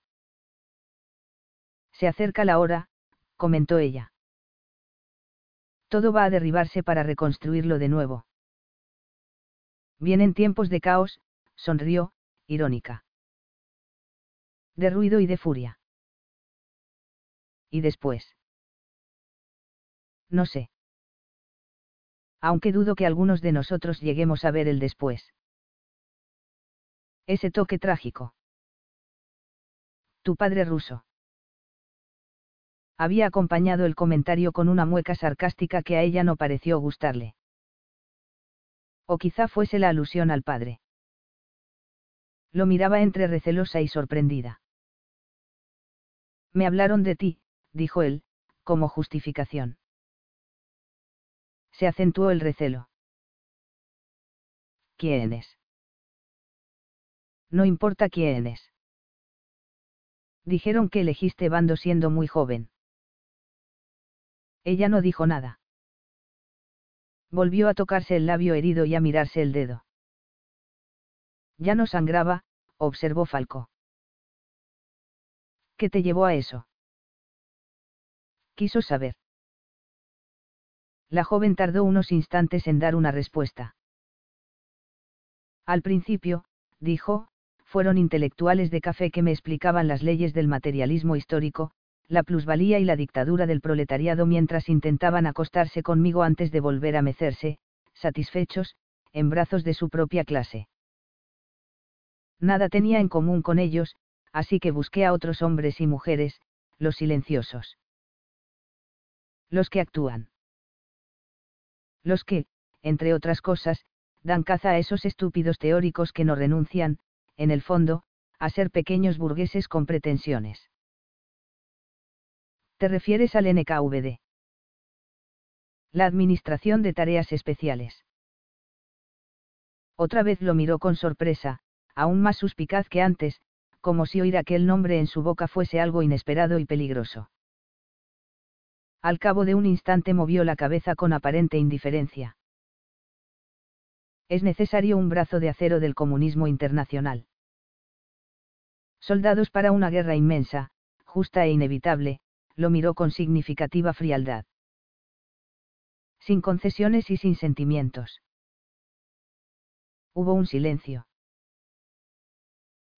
Se acerca la hora, comentó ella. Todo va a derribarse para reconstruirlo de nuevo. Vienen tiempos de caos, sonrió, irónica. De ruido y de furia. ¿Y después? No sé. Aunque dudo que algunos de nosotros lleguemos a ver el después. Ese toque trágico. Tu padre ruso. Había acompañado el comentario con una mueca sarcástica que a ella no pareció gustarle. O quizá fuese la alusión al padre. Lo miraba entre recelosa y sorprendida. Me hablaron de ti, dijo él, como justificación. Se acentuó el recelo. ¿Quién es? No importa quién es. Dijeron que elegiste bando siendo muy joven. Ella no dijo nada. Volvió a tocarse el labio herido y a mirarse el dedo. Ya no sangraba, observó Falco. ¿Qué te llevó a eso? Quiso saber. La joven tardó unos instantes en dar una respuesta. Al principio, dijo, fueron intelectuales de café que me explicaban las leyes del materialismo histórico, la plusvalía y la dictadura del proletariado mientras intentaban acostarse conmigo antes de volver a mecerse, satisfechos, en brazos de su propia clase. Nada tenía en común con ellos, así que busqué a otros hombres y mujeres, los silenciosos. Los que actúan. Los que, entre otras cosas, dan caza a esos estúpidos teóricos que no renuncian, en el fondo, a ser pequeños burgueses con pretensiones. ¿Te refieres al NKVD? La Administración de Tareas Especiales. Otra vez lo miró con sorpresa, aún más suspicaz que antes, como si oír aquel nombre en su boca fuese algo inesperado y peligroso. Al cabo de un instante movió la cabeza con aparente indiferencia. Es necesario un brazo de acero del comunismo internacional. Soldados para una guerra inmensa, justa e inevitable, lo miró con significativa frialdad. Sin concesiones y sin sentimientos. Hubo un silencio.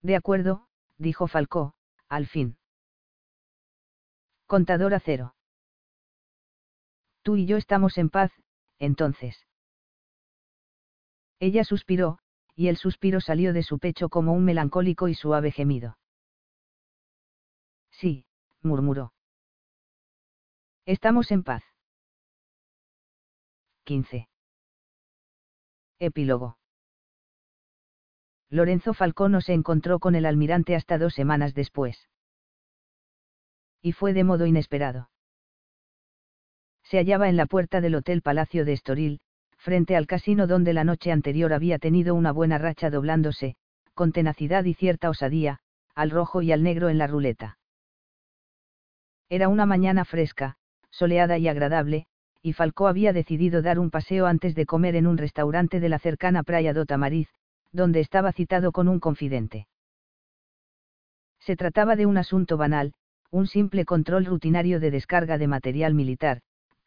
De acuerdo, dijo Falcó, al fin. Contador a cero. Tú y yo estamos en paz, entonces. Ella suspiró, y el suspiro salió de su pecho como un melancólico y suave gemido. Sí, murmuró. Estamos en paz. 15. Epílogo. Lorenzo Falcón no se encontró con el almirante hasta dos semanas después. Y fue de modo inesperado. Se hallaba en la puerta del Hotel Palacio de Estoril, frente al casino donde la noche anterior había tenido una buena racha doblándose, con tenacidad y cierta osadía, al rojo y al negro en la ruleta. Era una mañana fresca, soleada y agradable, y Falcó había decidido dar un paseo antes de comer en un restaurante de la cercana playa do Tamariz, donde estaba citado con un confidente. Se trataba de un asunto banal, un simple control rutinario de descarga de material militar,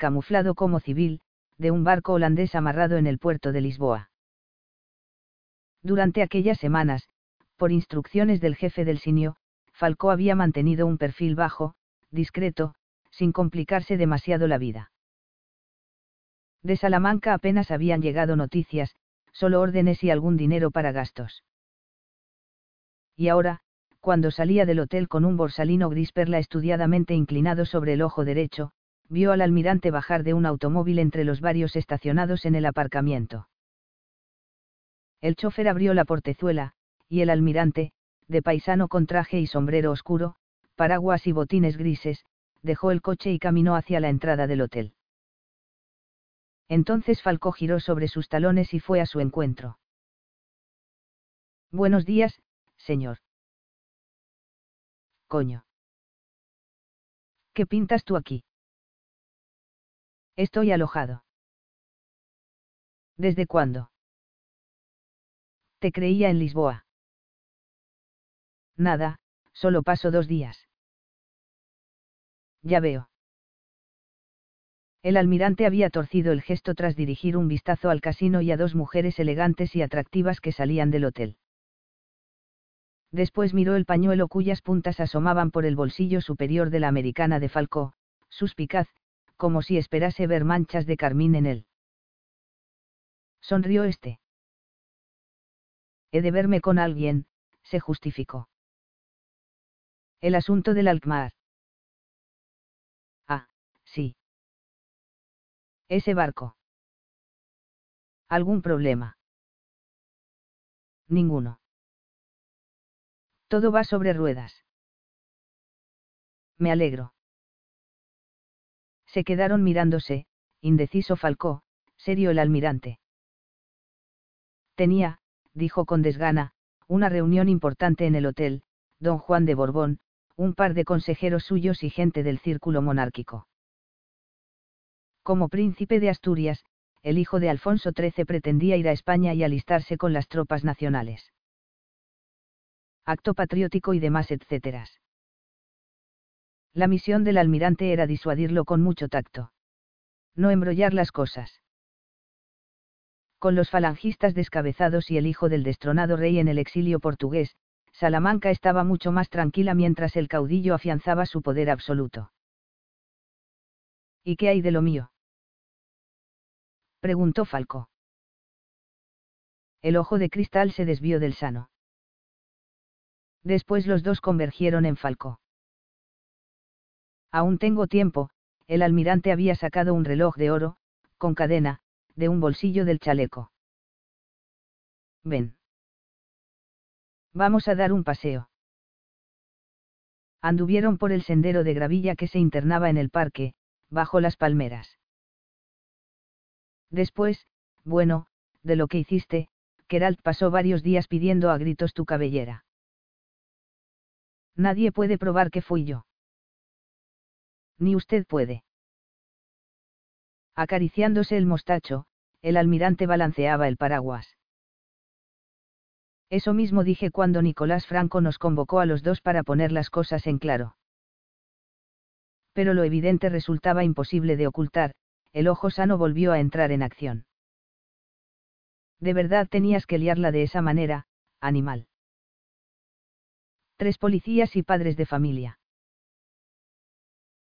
camuflado como civil, de un barco holandés amarrado en el puerto de Lisboa. Durante aquellas semanas, por instrucciones del jefe del Sinio, Falcó había mantenido un perfil bajo, discreto, sin complicarse demasiado la vida. De Salamanca apenas habían llegado noticias, solo órdenes y algún dinero para gastos. Y ahora, cuando salía del hotel con un borsalino gris perla estudiadamente inclinado sobre el ojo derecho, vio al almirante bajar de un automóvil entre los varios estacionados en el aparcamiento. El chofer abrió la portezuela, y el almirante, de paisano con traje y sombrero oscuro, paraguas y botines grises, dejó el coche y caminó hacia la entrada del hotel. Entonces Falcó giró sobre sus talones y fue a su encuentro. Buenos días, señor. Coño. ¿Qué pintas tú aquí? Estoy alojado. ¿Desde cuándo? Te creía en Lisboa. Nada, solo paso dos días. Ya veo. El almirante había torcido el gesto tras dirigir un vistazo al casino y a dos mujeres elegantes y atractivas que salían del hotel. Después miró el pañuelo cuyas puntas asomaban por el bolsillo superior de la americana de Falcó, suspicaz, como si esperase ver manchas de carmín en él. Sonrió este. He de verme con alguien, se justificó. El asunto del Alkmaar. Ah, sí. Ese barco. ¿Algún problema? Ninguno. Todo va sobre ruedas. Me alegro. Se quedaron mirándose, indeciso Falcó, serio el almirante. Tenía, dijo con desgana, una reunión importante en el hotel, don Juan de Borbón, un par de consejeros suyos y gente del círculo monárquico. Como príncipe de Asturias, el hijo de Alfonso XIII pretendía ir a España y alistarse con las tropas nacionales. Acto patriótico y demás, etc. La misión del almirante era disuadirlo con mucho tacto. No embrollar las cosas. Con los falangistas descabezados y el hijo del destronado rey en el exilio portugués, Salamanca estaba mucho más tranquila mientras el caudillo afianzaba su poder absoluto. ¿Y qué hay de lo mío? preguntó Falco. El ojo de cristal se desvió del sano. Después los dos convergieron en Falco. Aún tengo tiempo, el almirante había sacado un reloj de oro, con cadena, de un bolsillo del chaleco. Ven. Vamos a dar un paseo. Anduvieron por el sendero de gravilla que se internaba en el parque, bajo las palmeras. Después, bueno, de lo que hiciste, Keralt pasó varios días pidiendo a gritos tu cabellera. Nadie puede probar que fui yo. Ni usted puede. Acariciándose el mostacho, el almirante balanceaba el paraguas. Eso mismo dije cuando Nicolás Franco nos convocó a los dos para poner las cosas en claro. Pero lo evidente resultaba imposible de ocultar, el ojo sano volvió a entrar en acción. De verdad tenías que liarla de esa manera, animal. Tres policías y padres de familia.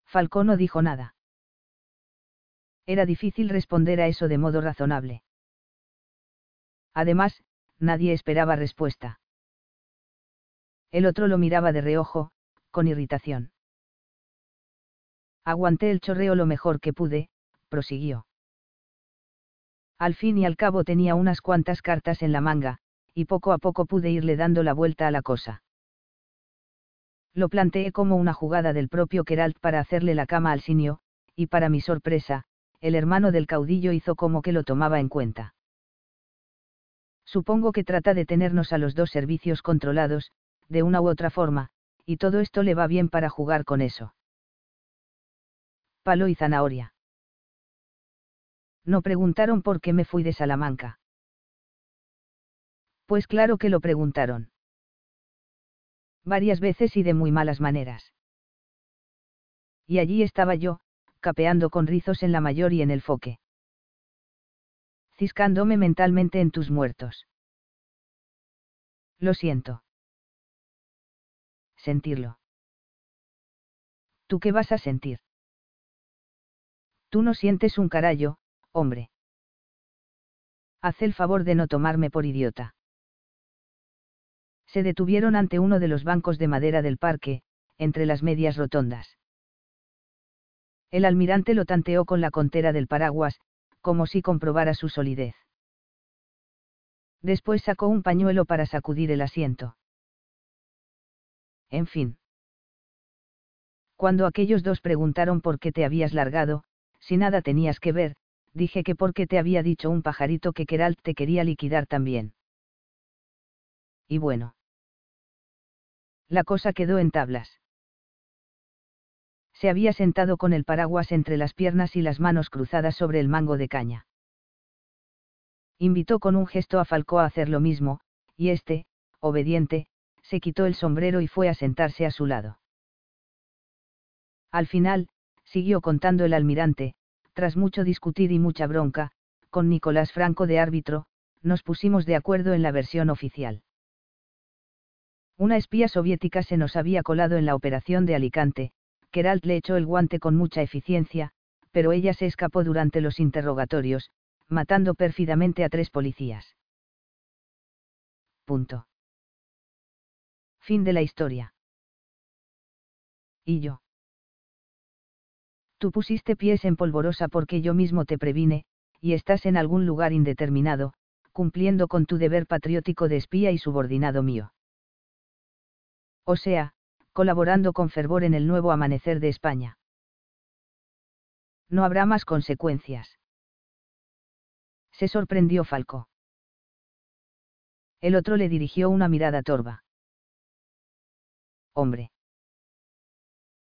Falcón no dijo nada. Era difícil responder a eso de modo razonable. Además, nadie esperaba respuesta. El otro lo miraba de reojo, con irritación. Aguanté el chorreo lo mejor que pude, prosiguió. Al fin y al cabo tenía unas cuantas cartas en la manga, y poco a poco pude irle dando la vuelta a la cosa. Lo planteé como una jugada del propio Keralt para hacerle la cama al sinio, y para mi sorpresa, el hermano del caudillo hizo como que lo tomaba en cuenta. Supongo que trata de tenernos a los dos servicios controlados, de una u otra forma, y todo esto le va bien para jugar con eso. Palo y zanahoria. No preguntaron por qué me fui de Salamanca. Pues claro que lo preguntaron. Varias veces y de muy malas maneras. Y allí estaba yo, capeando con rizos en la mayor y en el foque. Ciscándome mentalmente en tus muertos. Lo siento. Sentirlo. ¿Tú qué vas a sentir? Tú no sientes un carallo, hombre. Haz el favor de no tomarme por idiota. Se detuvieron ante uno de los bancos de madera del parque, entre las medias rotondas. El almirante lo tanteó con la contera del paraguas, como si comprobara su solidez. Después sacó un pañuelo para sacudir el asiento. En fin. Cuando aquellos dos preguntaron por qué te habías largado, si nada tenías que ver, dije que porque te había dicho un pajarito que Keralt te quería liquidar también. Y bueno. La cosa quedó en tablas. Se había sentado con el paraguas entre las piernas y las manos cruzadas sobre el mango de caña. Invitó con un gesto a Falcó a hacer lo mismo, y este, obediente, se quitó el sombrero y fue a sentarse a su lado. Al final, siguió contando el almirante, tras mucho discutir y mucha bronca, con Nicolás Franco de árbitro, nos pusimos de acuerdo en la versión oficial. Una espía soviética se nos había colado en la operación de Alicante, Keralt le echó el guante con mucha eficiencia, pero ella se escapó durante los interrogatorios, matando pérfidamente a tres policías. Punto. Fin de la historia. ¿Y yo? Tú pusiste pies en polvorosa porque yo mismo te previne, y estás en algún lugar indeterminado, cumpliendo con tu deber patriótico de espía y subordinado mío. O sea, colaborando con fervor en el nuevo amanecer de España. No habrá más consecuencias. Se sorprendió Falco. El otro le dirigió una mirada torva. Hombre.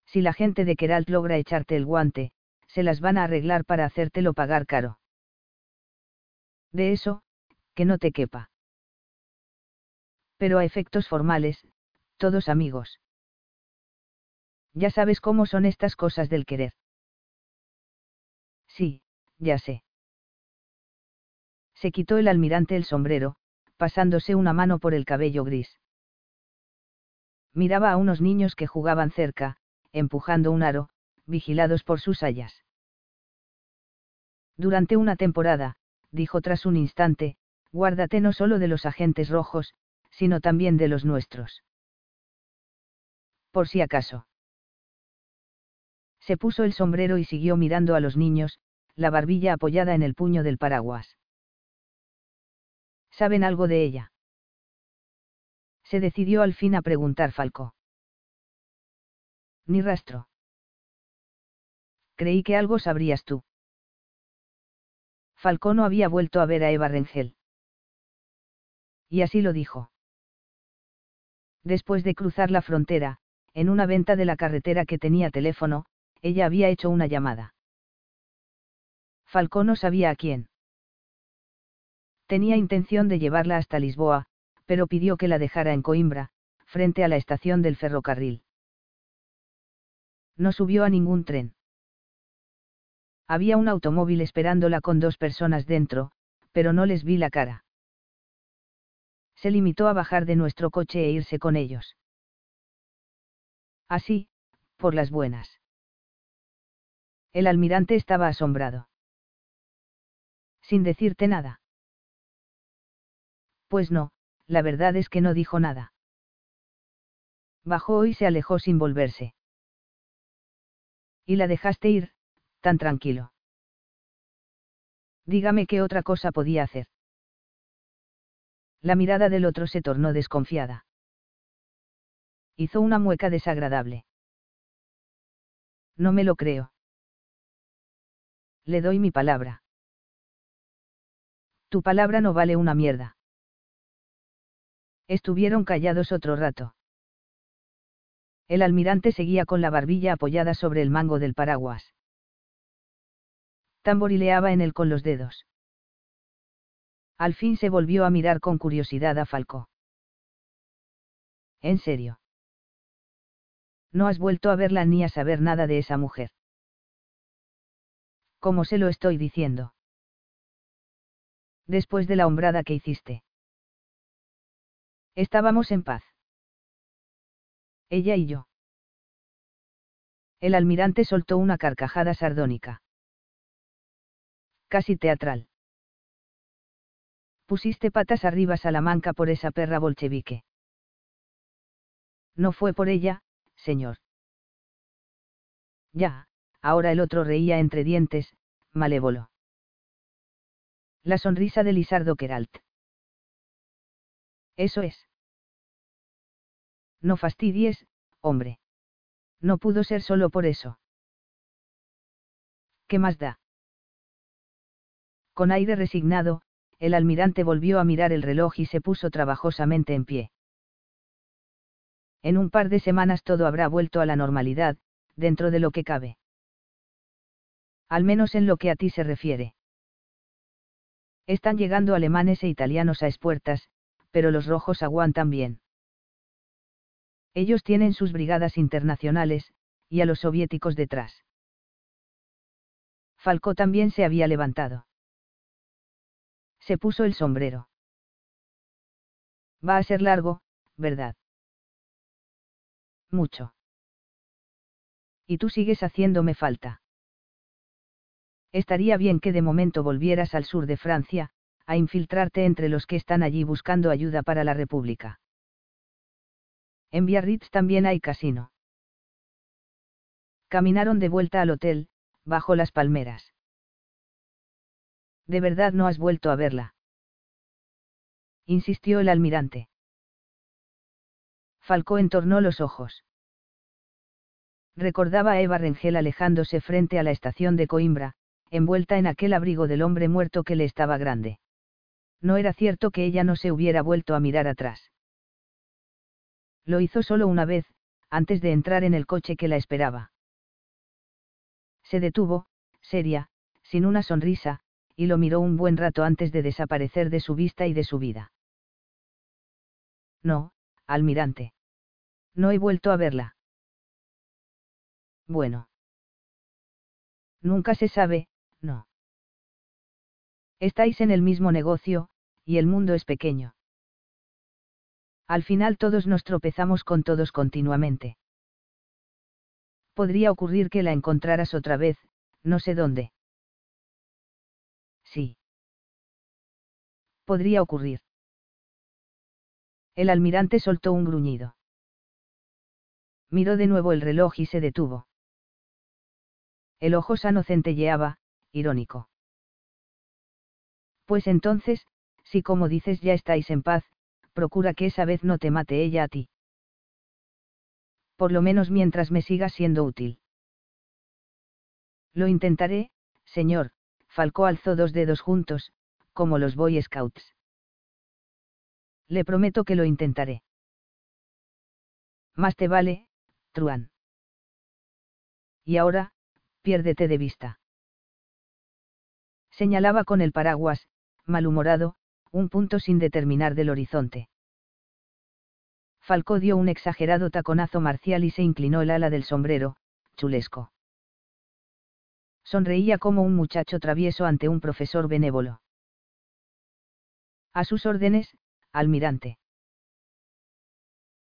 Si la gente de Keralt logra echarte el guante, se las van a arreglar para hacértelo pagar caro. De eso, que no te quepa. Pero a efectos formales, todos amigos. Ya sabes cómo son estas cosas del querer. Sí, ya sé. Se quitó el almirante el sombrero, pasándose una mano por el cabello gris. Miraba a unos niños que jugaban cerca, empujando un aro, vigilados por sus hayas. Durante una temporada, dijo tras un instante, guárdate no solo de los agentes rojos, sino también de los nuestros. Por si acaso. Se puso el sombrero y siguió mirando a los niños, la barbilla apoyada en el puño del paraguas. ¿Saben algo de ella? Se decidió al fin a preguntar Falco. Ni rastro. Creí que algo sabrías tú. Falcó no había vuelto a ver a Eva Rengel. Y así lo dijo. Después de cruzar la frontera, en una venta de la carretera que tenía teléfono, ella había hecho una llamada. Falcón no sabía a quién. Tenía intención de llevarla hasta Lisboa, pero pidió que la dejara en Coimbra, frente a la estación del ferrocarril. No subió a ningún tren. Había un automóvil esperándola con dos personas dentro, pero no les vi la cara. Se limitó a bajar de nuestro coche e irse con ellos. Así, por las buenas. El almirante estaba asombrado. Sin decirte nada. Pues no, la verdad es que no dijo nada. Bajó y se alejó sin volverse. Y la dejaste ir, tan tranquilo. Dígame qué otra cosa podía hacer. La mirada del otro se tornó desconfiada. Hizo una mueca desagradable. No me lo creo. Le doy mi palabra. Tu palabra no vale una mierda. Estuvieron callados otro rato. El almirante seguía con la barbilla apoyada sobre el mango del paraguas. Tamborileaba en él con los dedos. Al fin se volvió a mirar con curiosidad a Falco. ¿En serio? No has vuelto a verla ni a saber nada de esa mujer. ¿Cómo se lo estoy diciendo? Después de la hombrada que hiciste. Estábamos en paz. Ella y yo. El almirante soltó una carcajada sardónica. Casi teatral. Pusiste patas arriba Salamanca por esa perra bolchevique. No fue por ella, señor. Ya, ahora el otro reía entre dientes, malévolo. La sonrisa de Lisardo Keralt. Eso es. No fastidies, hombre. No pudo ser solo por eso. ¿Qué más da? Con aire resignado, el almirante volvió a mirar el reloj y se puso trabajosamente en pie. En un par de semanas todo habrá vuelto a la normalidad, dentro de lo que cabe. Al menos en lo que a ti se refiere. Están llegando alemanes e italianos a espuertas, pero los rojos aguantan bien. Ellos tienen sus brigadas internacionales, y a los soviéticos detrás. Falcó también se había levantado. Se puso el sombrero. Va a ser largo, ¿verdad? Mucho. Y tú sigues haciéndome falta. Estaría bien que de momento volvieras al sur de Francia, a infiltrarte entre los que están allí buscando ayuda para la República. En Biarritz también hay casino. Caminaron de vuelta al hotel, bajo las palmeras. ¿De verdad no has vuelto a verla? insistió el almirante. Falcó entornó los ojos. Recordaba a Eva Rengel alejándose frente a la estación de Coimbra, envuelta en aquel abrigo del hombre muerto que le estaba grande. No era cierto que ella no se hubiera vuelto a mirar atrás. Lo hizo solo una vez, antes de entrar en el coche que la esperaba. Se detuvo, seria, sin una sonrisa, y lo miró un buen rato antes de desaparecer de su vista y de su vida. No, almirante. No he vuelto a verla. Bueno. Nunca se sabe, no. Estáis en el mismo negocio, y el mundo es pequeño. Al final todos nos tropezamos con todos continuamente. Podría ocurrir que la encontraras otra vez, no sé dónde. Sí. Podría ocurrir. El almirante soltó un gruñido. Miró de nuevo el reloj y se detuvo. El ojo sano centelleaba, irónico. Pues entonces, si como dices ya estáis en paz, procura que esa vez no te mate ella a ti. Por lo menos mientras me siga siendo útil. Lo intentaré, señor, Falcó alzó dos dedos juntos, como los Boy Scouts. Le prometo que lo intentaré. Más te vale, Truan. Y ahora, piérdete de vista. Señalaba con el paraguas, malhumorado, un punto sin determinar del horizonte. Falcó dio un exagerado taconazo marcial y se inclinó el ala del sombrero, chulesco. Sonreía como un muchacho travieso ante un profesor benévolo. A sus órdenes, almirante.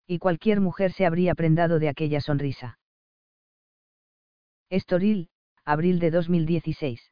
Y cualquier mujer se habría prendado de aquella sonrisa. Estoril, abril de 2016.